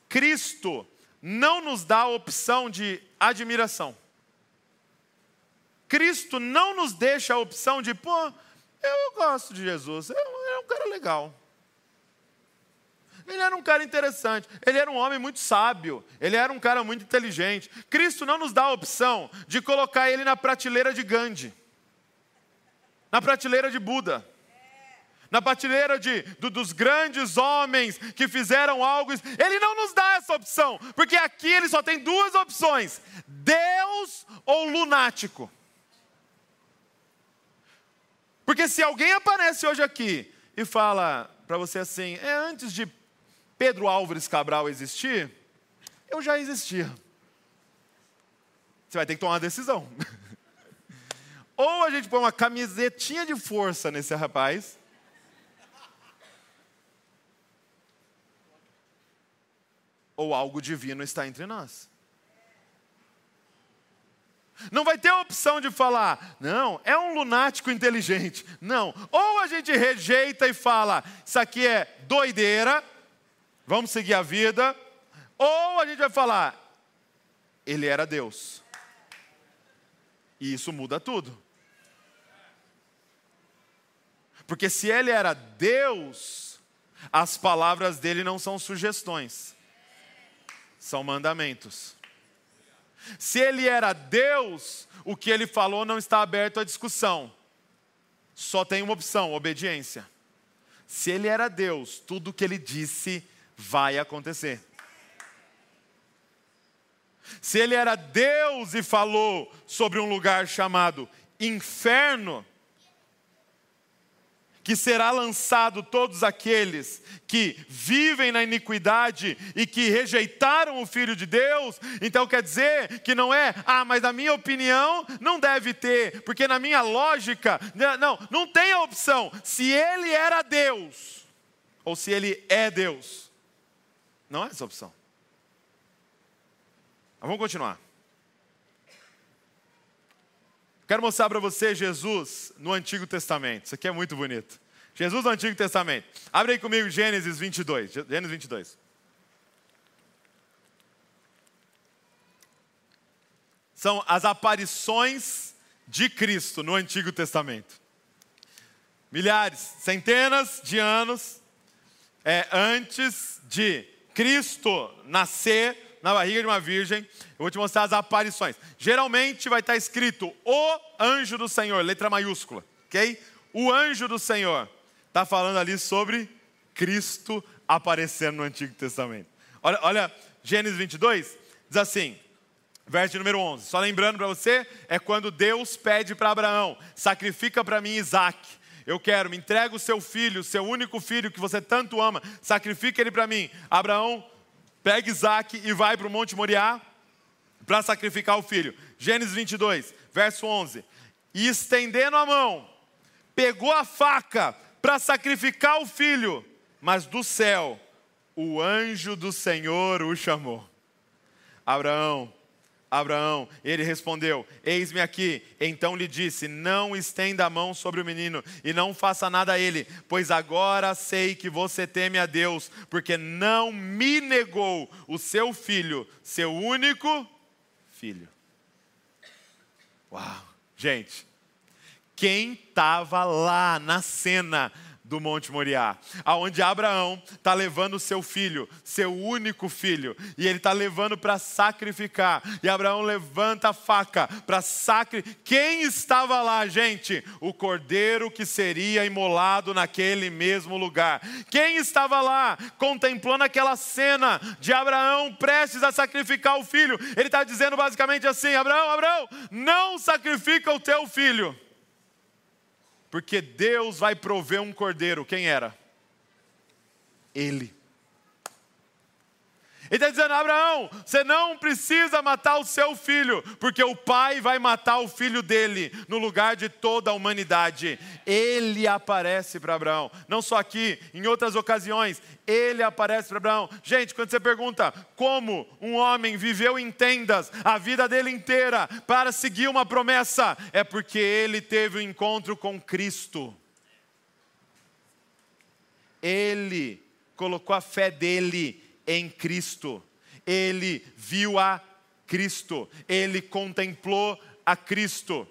Cristo não nos dá a opção de admiração. Cristo não nos deixa a opção de, pô, eu gosto de Jesus, ele é um cara legal. Ele era um cara interessante, ele era um homem muito sábio, ele era um cara muito inteligente. Cristo não nos dá a opção de colocar ele na prateleira de Gandhi, na prateleira de Buda, na prateleira de, do, dos grandes homens que fizeram algo. Ele não nos dá essa opção, porque aqui ele só tem duas opções: Deus ou lunático. Porque se alguém aparece hoje aqui e fala para você assim, é antes de Pedro Álvares Cabral existir, eu já existia. Você vai ter que tomar uma decisão. Ou a gente põe uma camisetinha de força nesse rapaz. Ou algo divino está entre nós. Não vai ter a opção de falar, não, é um lunático inteligente. Não. Ou a gente rejeita e fala, isso aqui é doideira, vamos seguir a vida, ou a gente vai falar, ele era Deus. E isso muda tudo. Porque se ele era Deus, as palavras dele não são sugestões, são mandamentos. Se ele era Deus, o que ele falou não está aberto à discussão. Só tem uma opção: obediência. Se ele era Deus, tudo o que ele disse vai acontecer. Se ele era Deus e falou sobre um lugar chamado inferno, que será lançado todos aqueles que vivem na iniquidade e que rejeitaram o Filho de Deus, então quer dizer que não é, ah, mas na minha opinião não deve ter, porque na minha lógica, não, não tem a opção. Se ele era Deus, ou se ele é Deus, não é essa opção. Mas vamos continuar. Quero mostrar para você Jesus no Antigo Testamento. Isso aqui é muito bonito. Jesus no Antigo Testamento. Abre aí comigo Gênesis 22. Gênesis 22. São as aparições de Cristo no Antigo Testamento. Milhares, centenas de anos é, antes de Cristo nascer na barriga de uma virgem, eu vou te mostrar as aparições. Geralmente vai estar escrito o anjo do Senhor, letra maiúscula, ok? O anjo do Senhor está falando ali sobre Cristo aparecendo no Antigo Testamento. Olha, olha Gênesis 22, diz assim, verso número 11. Só lembrando para você, é quando Deus pede para Abraão: sacrifica para mim Isaac. Eu quero, me entrega o seu filho, o seu único filho que você tanto ama, sacrifica ele para mim. Abraão pega Isaac e vai para o Monte Moriá para sacrificar o filho. Gênesis 22, verso 11. E estendendo a mão, pegou a faca para sacrificar o filho, mas do céu o anjo do Senhor o chamou. Abraão, Abraão, ele respondeu: Eis-me aqui. Então lhe disse: Não estenda a mão sobre o menino e não faça nada a ele, pois agora sei que você teme a Deus, porque não me negou o seu filho, seu único filho. Uau, gente, quem estava lá na cena do Monte Moriá, aonde Abraão está levando seu filho, seu único filho, e ele está levando para sacrificar. E Abraão levanta a faca para sacrificar. Quem estava lá, gente? O cordeiro que seria imolado naquele mesmo lugar. Quem estava lá contemplando aquela cena de Abraão prestes a sacrificar o filho? Ele está dizendo basicamente assim: Abraão, Abraão, não sacrifica o teu filho porque Deus vai prover um cordeiro. Quem era? Ele. Ele está dizendo: Abraão, você não precisa matar o seu filho, porque o pai vai matar o filho dele no lugar de toda a humanidade. Ele aparece para Abraão, não só aqui, em outras ocasiões, ele aparece para Abraão. Gente, quando você pergunta como um homem viveu em tendas a vida dele inteira para seguir uma promessa, é porque ele teve um encontro com Cristo. Ele colocou a fé dele em Cristo. Ele viu a Cristo, ele contemplou a Cristo.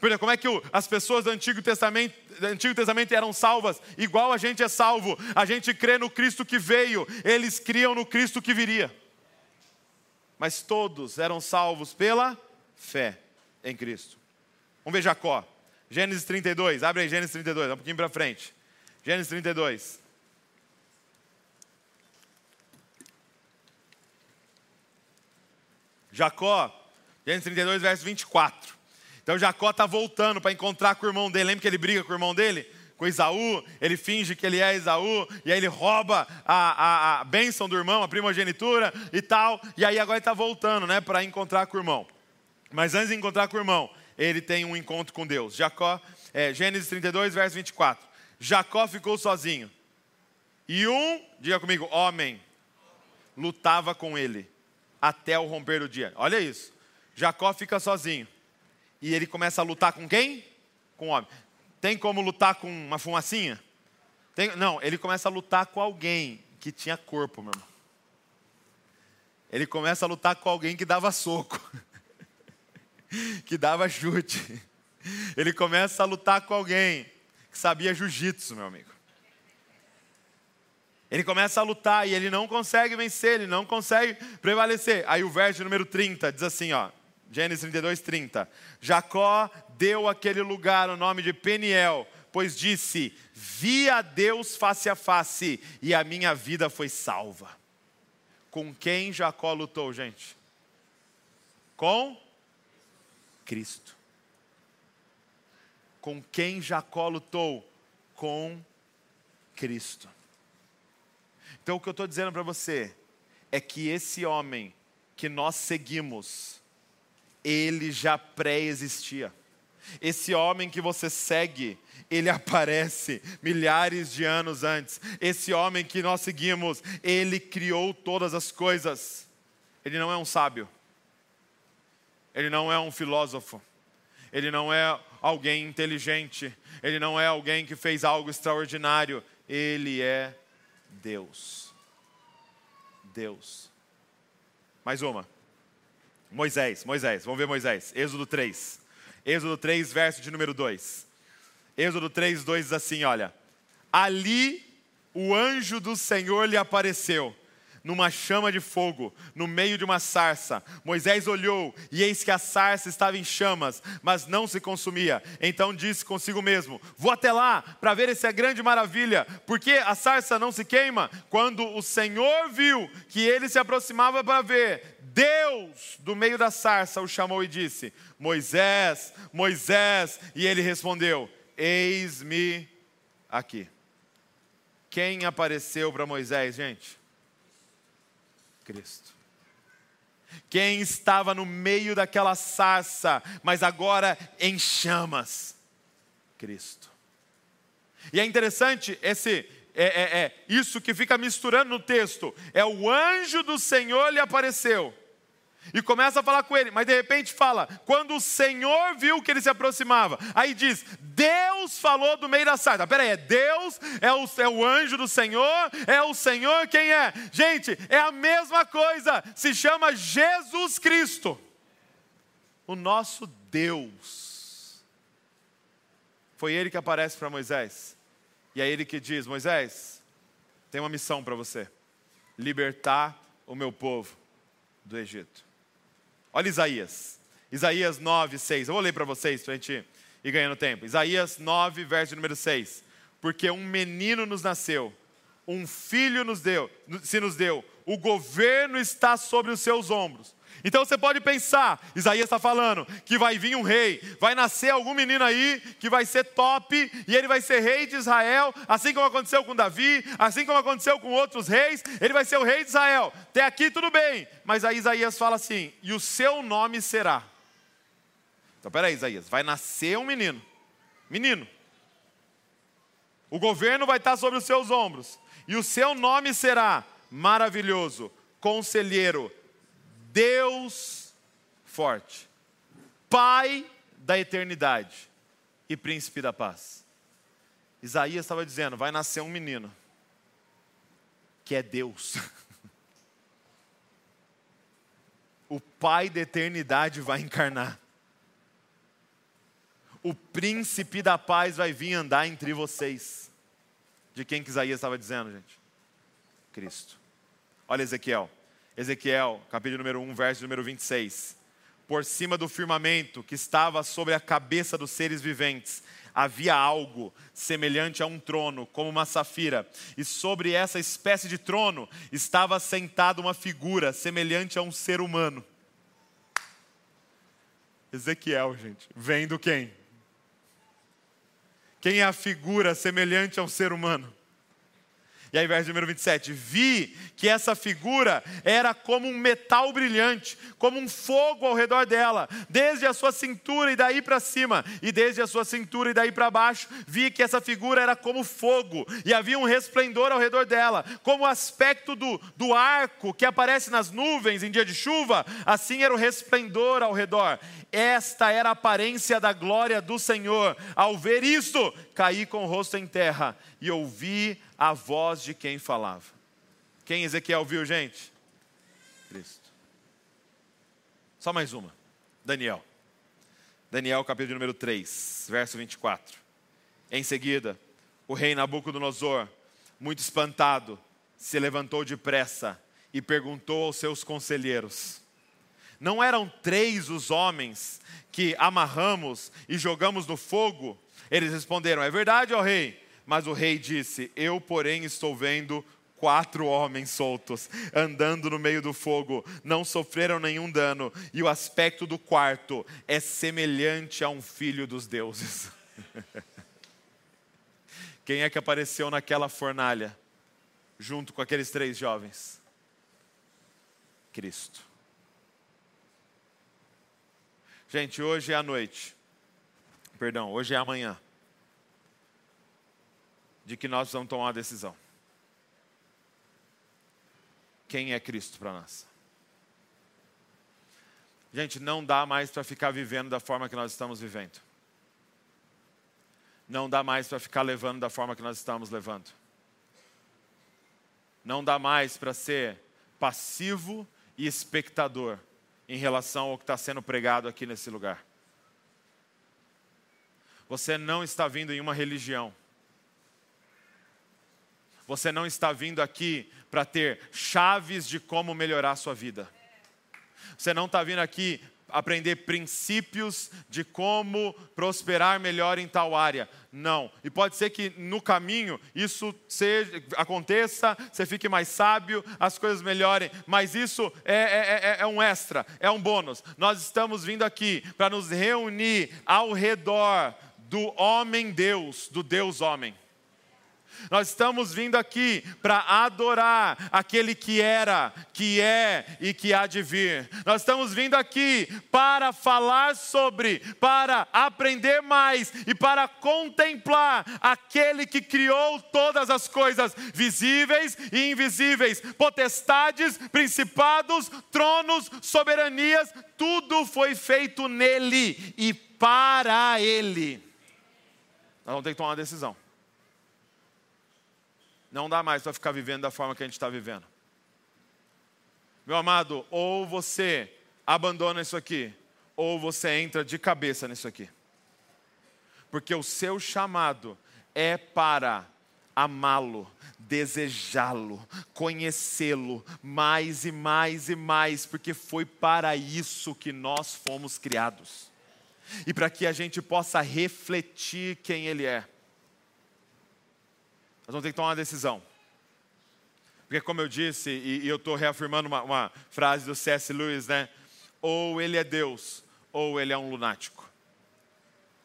Porque como é que as pessoas do Antigo Testamento, do Antigo Testamento eram salvas? Igual a gente é salvo. A gente crê no Cristo que veio, eles criam no Cristo que viria. Mas todos eram salvos pela fé em Cristo. Vamos ver Jacó. Gênesis 32, abre aí Gênesis 32, um pouquinho para frente. Gênesis 32. Jacó, Gênesis 32, verso 24. Então Jacó está voltando para encontrar com o irmão dele. Lembra que ele briga com o irmão dele? Com Isaú, ele finge que ele é Isaú, e aí ele rouba a, a, a bênção do irmão, a primogenitura e tal. E aí agora ele está voltando né, para encontrar com o irmão. Mas antes de encontrar com o irmão, ele tem um encontro com Deus. Jacó, é, Gênesis 32, verso 24. Jacó ficou sozinho. E um, diga comigo, homem, lutava com ele até o romper do dia. Olha isso. Jacó fica sozinho. E ele começa a lutar com quem? Com o homem. Tem como lutar com uma fumacinha? Tem, não, ele começa a lutar com alguém que tinha corpo, meu irmão. Ele começa a lutar com alguém que dava soco, que dava chute. Ele começa a lutar com alguém que sabia jiu-jitsu, meu amigo. Ele começa a lutar e ele não consegue vencer, ele não consegue prevalecer. Aí o verso número 30 diz assim, ó, Gênesis 32, 30. Jacó deu aquele lugar o nome de Peniel, pois disse: Vi a Deus face a face e a minha vida foi salva. Com quem Jacó lutou, gente? Com Cristo. Com quem Jacó lutou? Com Cristo. Então o que eu estou dizendo para você é que esse homem que nós seguimos, ele já pré-existia. Esse homem que você segue, ele aparece milhares de anos antes. Esse homem que nós seguimos, ele criou todas as coisas. Ele não é um sábio. Ele não é um filósofo. Ele não é alguém inteligente. Ele não é alguém que fez algo extraordinário. Ele é Deus. Deus. Mais uma. Moisés, Moisés, vamos ver Moisés. Êxodo 3. Êxodo 3, verso de número 2. Êxodo 3, 2 diz assim: olha. Ali o anjo do Senhor lhe apareceu numa chama de fogo, no meio de uma sarça. Moisés olhou, e eis que a sarça estava em chamas, mas não se consumia. Então disse consigo mesmo: Vou até lá para ver essa grande maravilha, porque a sarça não se queima. Quando o Senhor viu que ele se aproximava para ver, Deus, do meio da sarça, o chamou e disse: Moisés, Moisés, e ele respondeu: Eis-me aqui. Quem apareceu para Moisés, gente? Cristo. Quem estava no meio daquela sarça, mas agora em chamas? Cristo. E é interessante esse é, é, é isso que fica misturando no texto. É o anjo do Senhor lhe apareceu. E começa a falar com ele, mas de repente fala: quando o Senhor viu que ele se aproximava, aí diz: Deus falou do meio da sarça. Peraí, é Deus, é o, é o anjo do Senhor, é o Senhor quem é? Gente, é a mesma coisa, se chama Jesus Cristo, o nosso Deus. Foi ele que aparece para Moisés, e é ele que diz: Moisés, tem uma missão para você: libertar o meu povo do Egito. Olha Isaías. Isaías 9, 6. Eu vou ler para vocês para a gente ir ganhando tempo. Isaías 9, verso número 6. Porque um menino nos nasceu, um filho nos deu, se nos deu, o governo está sobre os seus ombros. Então você pode pensar, Isaías está falando que vai vir um rei, vai nascer algum menino aí que vai ser top e ele vai ser rei de Israel, assim como aconteceu com Davi, assim como aconteceu com outros reis, ele vai ser o rei de Israel. Até aqui tudo bem, mas aí Isaías fala assim: e o seu nome será. Então peraí, Isaías, vai nascer um menino, menino. O governo vai estar sobre os seus ombros, e o seu nome será maravilhoso, conselheiro, Deus forte, Pai da eternidade e príncipe da paz. Isaías estava dizendo: vai nascer um menino, que é Deus. o Pai da eternidade vai encarnar. O príncipe da paz vai vir andar entre vocês. De quem que Isaías estava dizendo, gente? Cristo. Olha Ezequiel. Ezequiel, capítulo número 1, verso número 26. Por cima do firmamento que estava sobre a cabeça dos seres viventes, havia algo semelhante a um trono, como uma safira, e sobre essa espécie de trono estava sentada uma figura semelhante a um ser humano. Ezequiel, gente, vendo quem? Quem é a figura semelhante a um ser humano? E aí, verso número 27, vi que essa figura era como um metal brilhante, como um fogo ao redor dela, desde a sua cintura e daí para cima, e desde a sua cintura e daí para baixo, vi que essa figura era como fogo, e havia um resplendor ao redor dela, como o aspecto do, do arco que aparece nas nuvens em dia de chuva, assim era o resplendor ao redor. Esta era a aparência da glória do Senhor. Ao ver isso, caí com o rosto em terra e ouvi a voz de quem falava. Quem Ezequiel viu, gente? Cristo. Só mais uma. Daniel. Daniel, capítulo número 3, verso 24. Em seguida, o rei Nabucodonosor, muito espantado, se levantou depressa e perguntou aos seus conselheiros: Não eram três os homens que amarramos e jogamos no fogo? Eles responderam: É verdade, ó rei. Mas o rei disse: Eu, porém, estou vendo quatro homens soltos, andando no meio do fogo, não sofreram nenhum dano, e o aspecto do quarto é semelhante a um filho dos deuses. Quem é que apareceu naquela fornalha, junto com aqueles três jovens? Cristo. Gente, hoje é a noite, perdão, hoje é amanhã de que nós vamos tomar uma decisão. Quem é Cristo para nós? Gente, não dá mais para ficar vivendo da forma que nós estamos vivendo. Não dá mais para ficar levando da forma que nós estamos levando. Não dá mais para ser passivo e espectador em relação ao que está sendo pregado aqui nesse lugar. Você não está vindo em uma religião. Você não está vindo aqui para ter chaves de como melhorar a sua vida. Você não está vindo aqui aprender princípios de como prosperar melhor em tal área. Não. E pode ser que no caminho isso seja, aconteça, você fique mais sábio, as coisas melhorem, mas isso é, é, é, é um extra, é um bônus. Nós estamos vindo aqui para nos reunir ao redor do homem Deus, do Deus homem. Nós estamos vindo aqui para adorar aquele que era, que é e que há de vir. Nós estamos vindo aqui para falar sobre, para aprender mais e para contemplar aquele que criou todas as coisas, visíveis e invisíveis, potestades, principados, tronos, soberanias, tudo foi feito nele e para ele. Nós vamos ter que tomar uma decisão. Não dá mais para ficar vivendo da forma que a gente está vivendo. Meu amado, ou você abandona isso aqui, ou você entra de cabeça nisso aqui. Porque o seu chamado é para amá-lo, desejá-lo, conhecê-lo mais e mais e mais, porque foi para isso que nós fomos criados. E para que a gente possa refletir quem Ele é. Nós vamos ter que tomar uma decisão. Porque, como eu disse, e, e eu estou reafirmando uma, uma frase do C.S. Lewis, né? Ou ele é Deus, ou ele é um lunático.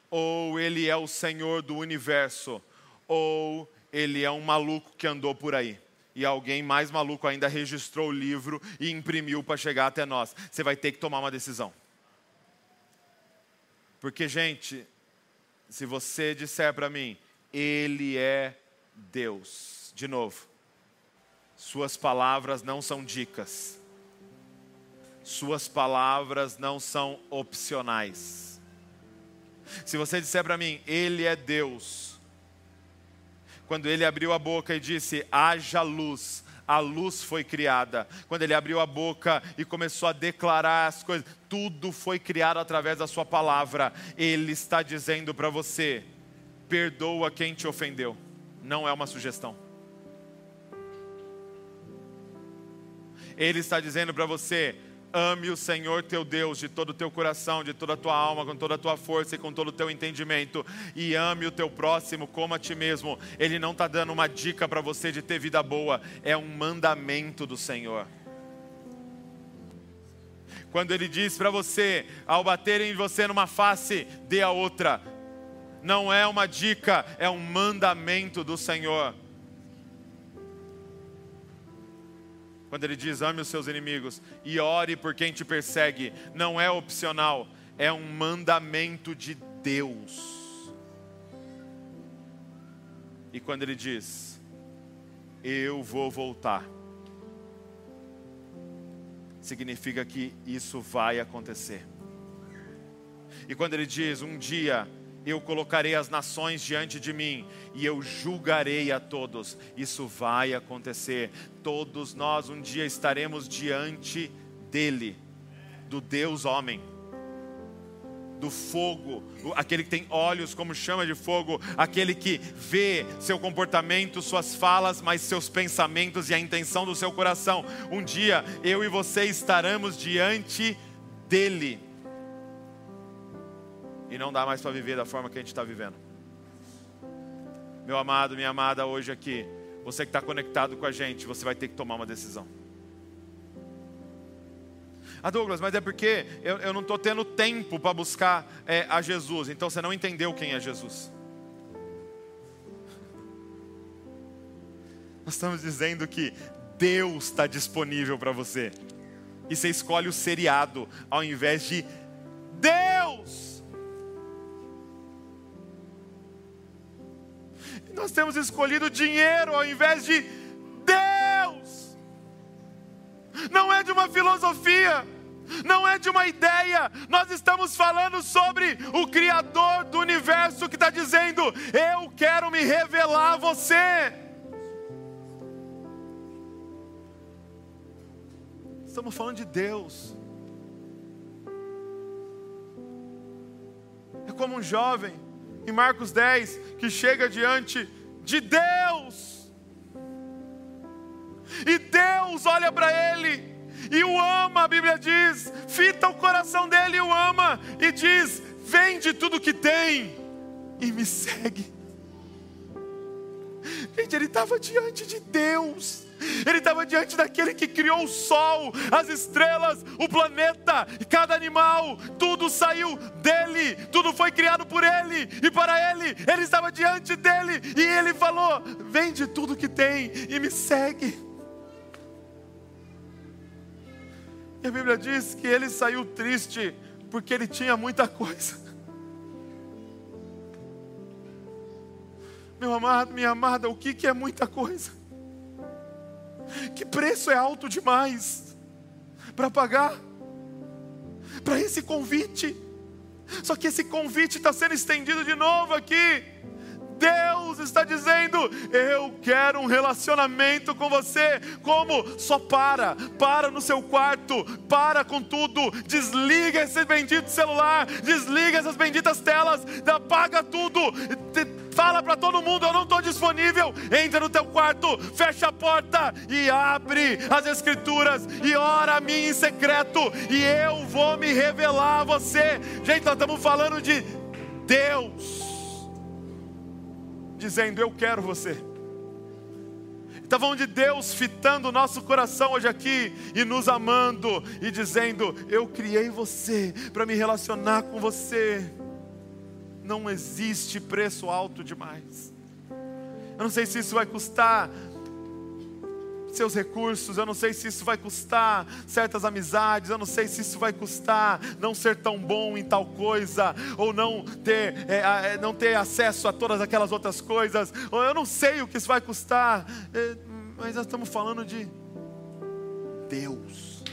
Ou ele é o Senhor do universo, ou ele é um maluco que andou por aí. E alguém mais maluco ainda registrou o livro e imprimiu para chegar até nós. Você vai ter que tomar uma decisão. Porque, gente, se você disser para mim, Ele é Deus. De novo, Suas palavras não são dicas, Suas palavras não são opcionais. Se você disser para mim, Ele é Deus, quando Ele abriu a boca e disse, haja luz, a luz foi criada. Quando ele abriu a boca e começou a declarar as coisas, tudo foi criado através da sua palavra. Ele está dizendo para você: perdoa quem te ofendeu não é uma sugestão. Ele está dizendo para você: ame o Senhor teu Deus de todo o teu coração, de toda a tua alma, com toda a tua força e com todo o teu entendimento, e ame o teu próximo como a ti mesmo. Ele não está dando uma dica para você de ter vida boa, é um mandamento do Senhor. Quando ele diz para você, ao baterem em você numa face, dê a outra, não é uma dica, é um mandamento do Senhor. Quando ele diz ame os seus inimigos e ore por quem te persegue, não é opcional, é um mandamento de Deus. E quando ele diz, eu vou voltar, significa que isso vai acontecer. E quando ele diz, um dia eu colocarei as nações diante de mim e eu julgarei a todos. Isso vai acontecer. Todos nós um dia estaremos diante dele, do Deus homem, do fogo, aquele que tem olhos como chama de fogo, aquele que vê seu comportamento, suas falas, mas seus pensamentos e a intenção do seu coração. Um dia eu e você estaremos diante dele e não dá mais para viver da forma que a gente está vivendo. Meu amado, minha amada, hoje aqui, você que está conectado com a gente, você vai ter que tomar uma decisão. Ah, Douglas, mas é porque eu, eu não estou tendo tempo para buscar é, a Jesus, então você não entendeu quem é Jesus. Nós estamos dizendo que Deus está disponível para você, e você escolhe o seriado ao invés de Deus. Nós temos escolhido dinheiro ao invés de Deus. Não é de uma filosofia, não é de uma ideia, nós estamos falando sobre o Criador do universo que está dizendo: Eu quero me revelar a você. Estamos falando de Deus. É como um jovem em Marcos 10, que chega diante de Deus. E Deus olha para ele e o ama, a Bíblia diz, fita o coração dele e o ama, e diz: vende tudo que tem e me segue. Gente, ele estava diante de Deus, ele estava diante daquele que criou o sol, as estrelas, o planeta, cada animal, tudo saiu dele, tudo foi criado por ele e para ele, ele estava diante dele e ele falou: Vende tudo que tem e me segue. E a Bíblia diz que ele saiu triste porque ele tinha muita coisa. Meu amado, minha amada, o que, que é muita coisa? Que preço é alto demais para pagar para esse convite? Só que esse convite está sendo estendido de novo aqui. Deus está dizendo: Eu quero um relacionamento com você. Como? Só para, para no seu quarto, para com tudo, desliga esse bendito celular, desliga essas benditas telas, apaga tudo, fala para todo mundo: Eu não estou disponível. Entra no teu quarto, fecha a porta e abre as Escrituras e ora a mim em secreto, e eu vou me revelar a você. Gente, nós estamos falando de Deus dizendo: Eu quero você. Está falando de Deus fitando o nosso coração hoje aqui e nos amando e dizendo: Eu criei você para me relacionar com você. Não existe preço alto demais. Eu não sei se isso vai custar seus recursos, eu não sei se isso vai custar certas amizades, eu não sei se isso vai custar não ser tão bom em tal coisa, ou não ter, é, é, não ter acesso a todas aquelas outras coisas, ou eu não sei o que isso vai custar, é, mas nós estamos falando de Deus.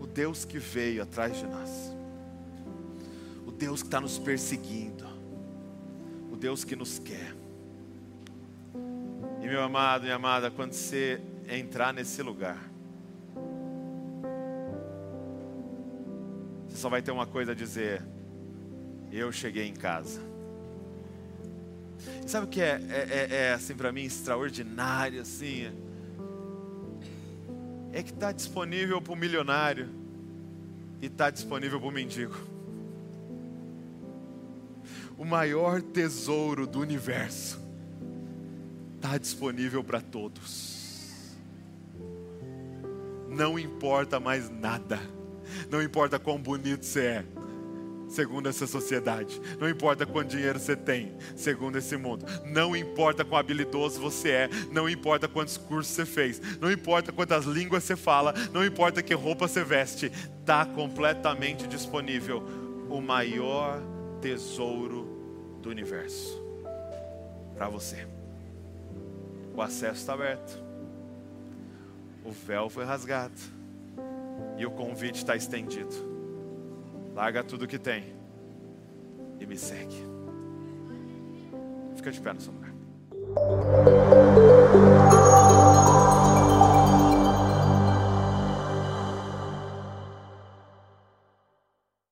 O Deus que veio atrás de nós, Deus que está nos perseguindo, o Deus que nos quer. E meu amado, minha amada, quando você entrar nesse lugar, você só vai ter uma coisa a dizer: Eu cheguei em casa. E sabe o que é, é, é, é assim para mim extraordinário assim? É que está disponível para o milionário e está disponível para o mendigo. O maior tesouro do universo. Está disponível para todos. Não importa mais nada, não importa quão bonito você é, segundo essa sociedade, não importa quanto dinheiro você tem, segundo esse mundo, não importa quão habilidoso você é, não importa quantos cursos você fez, não importa quantas línguas você fala, não importa que roupa você veste, está completamente disponível o maior tesouro do universo para você. O acesso está aberto. O véu foi rasgado. E o convite está estendido. Larga tudo que tem e me segue. Fica de pé no seu lugar.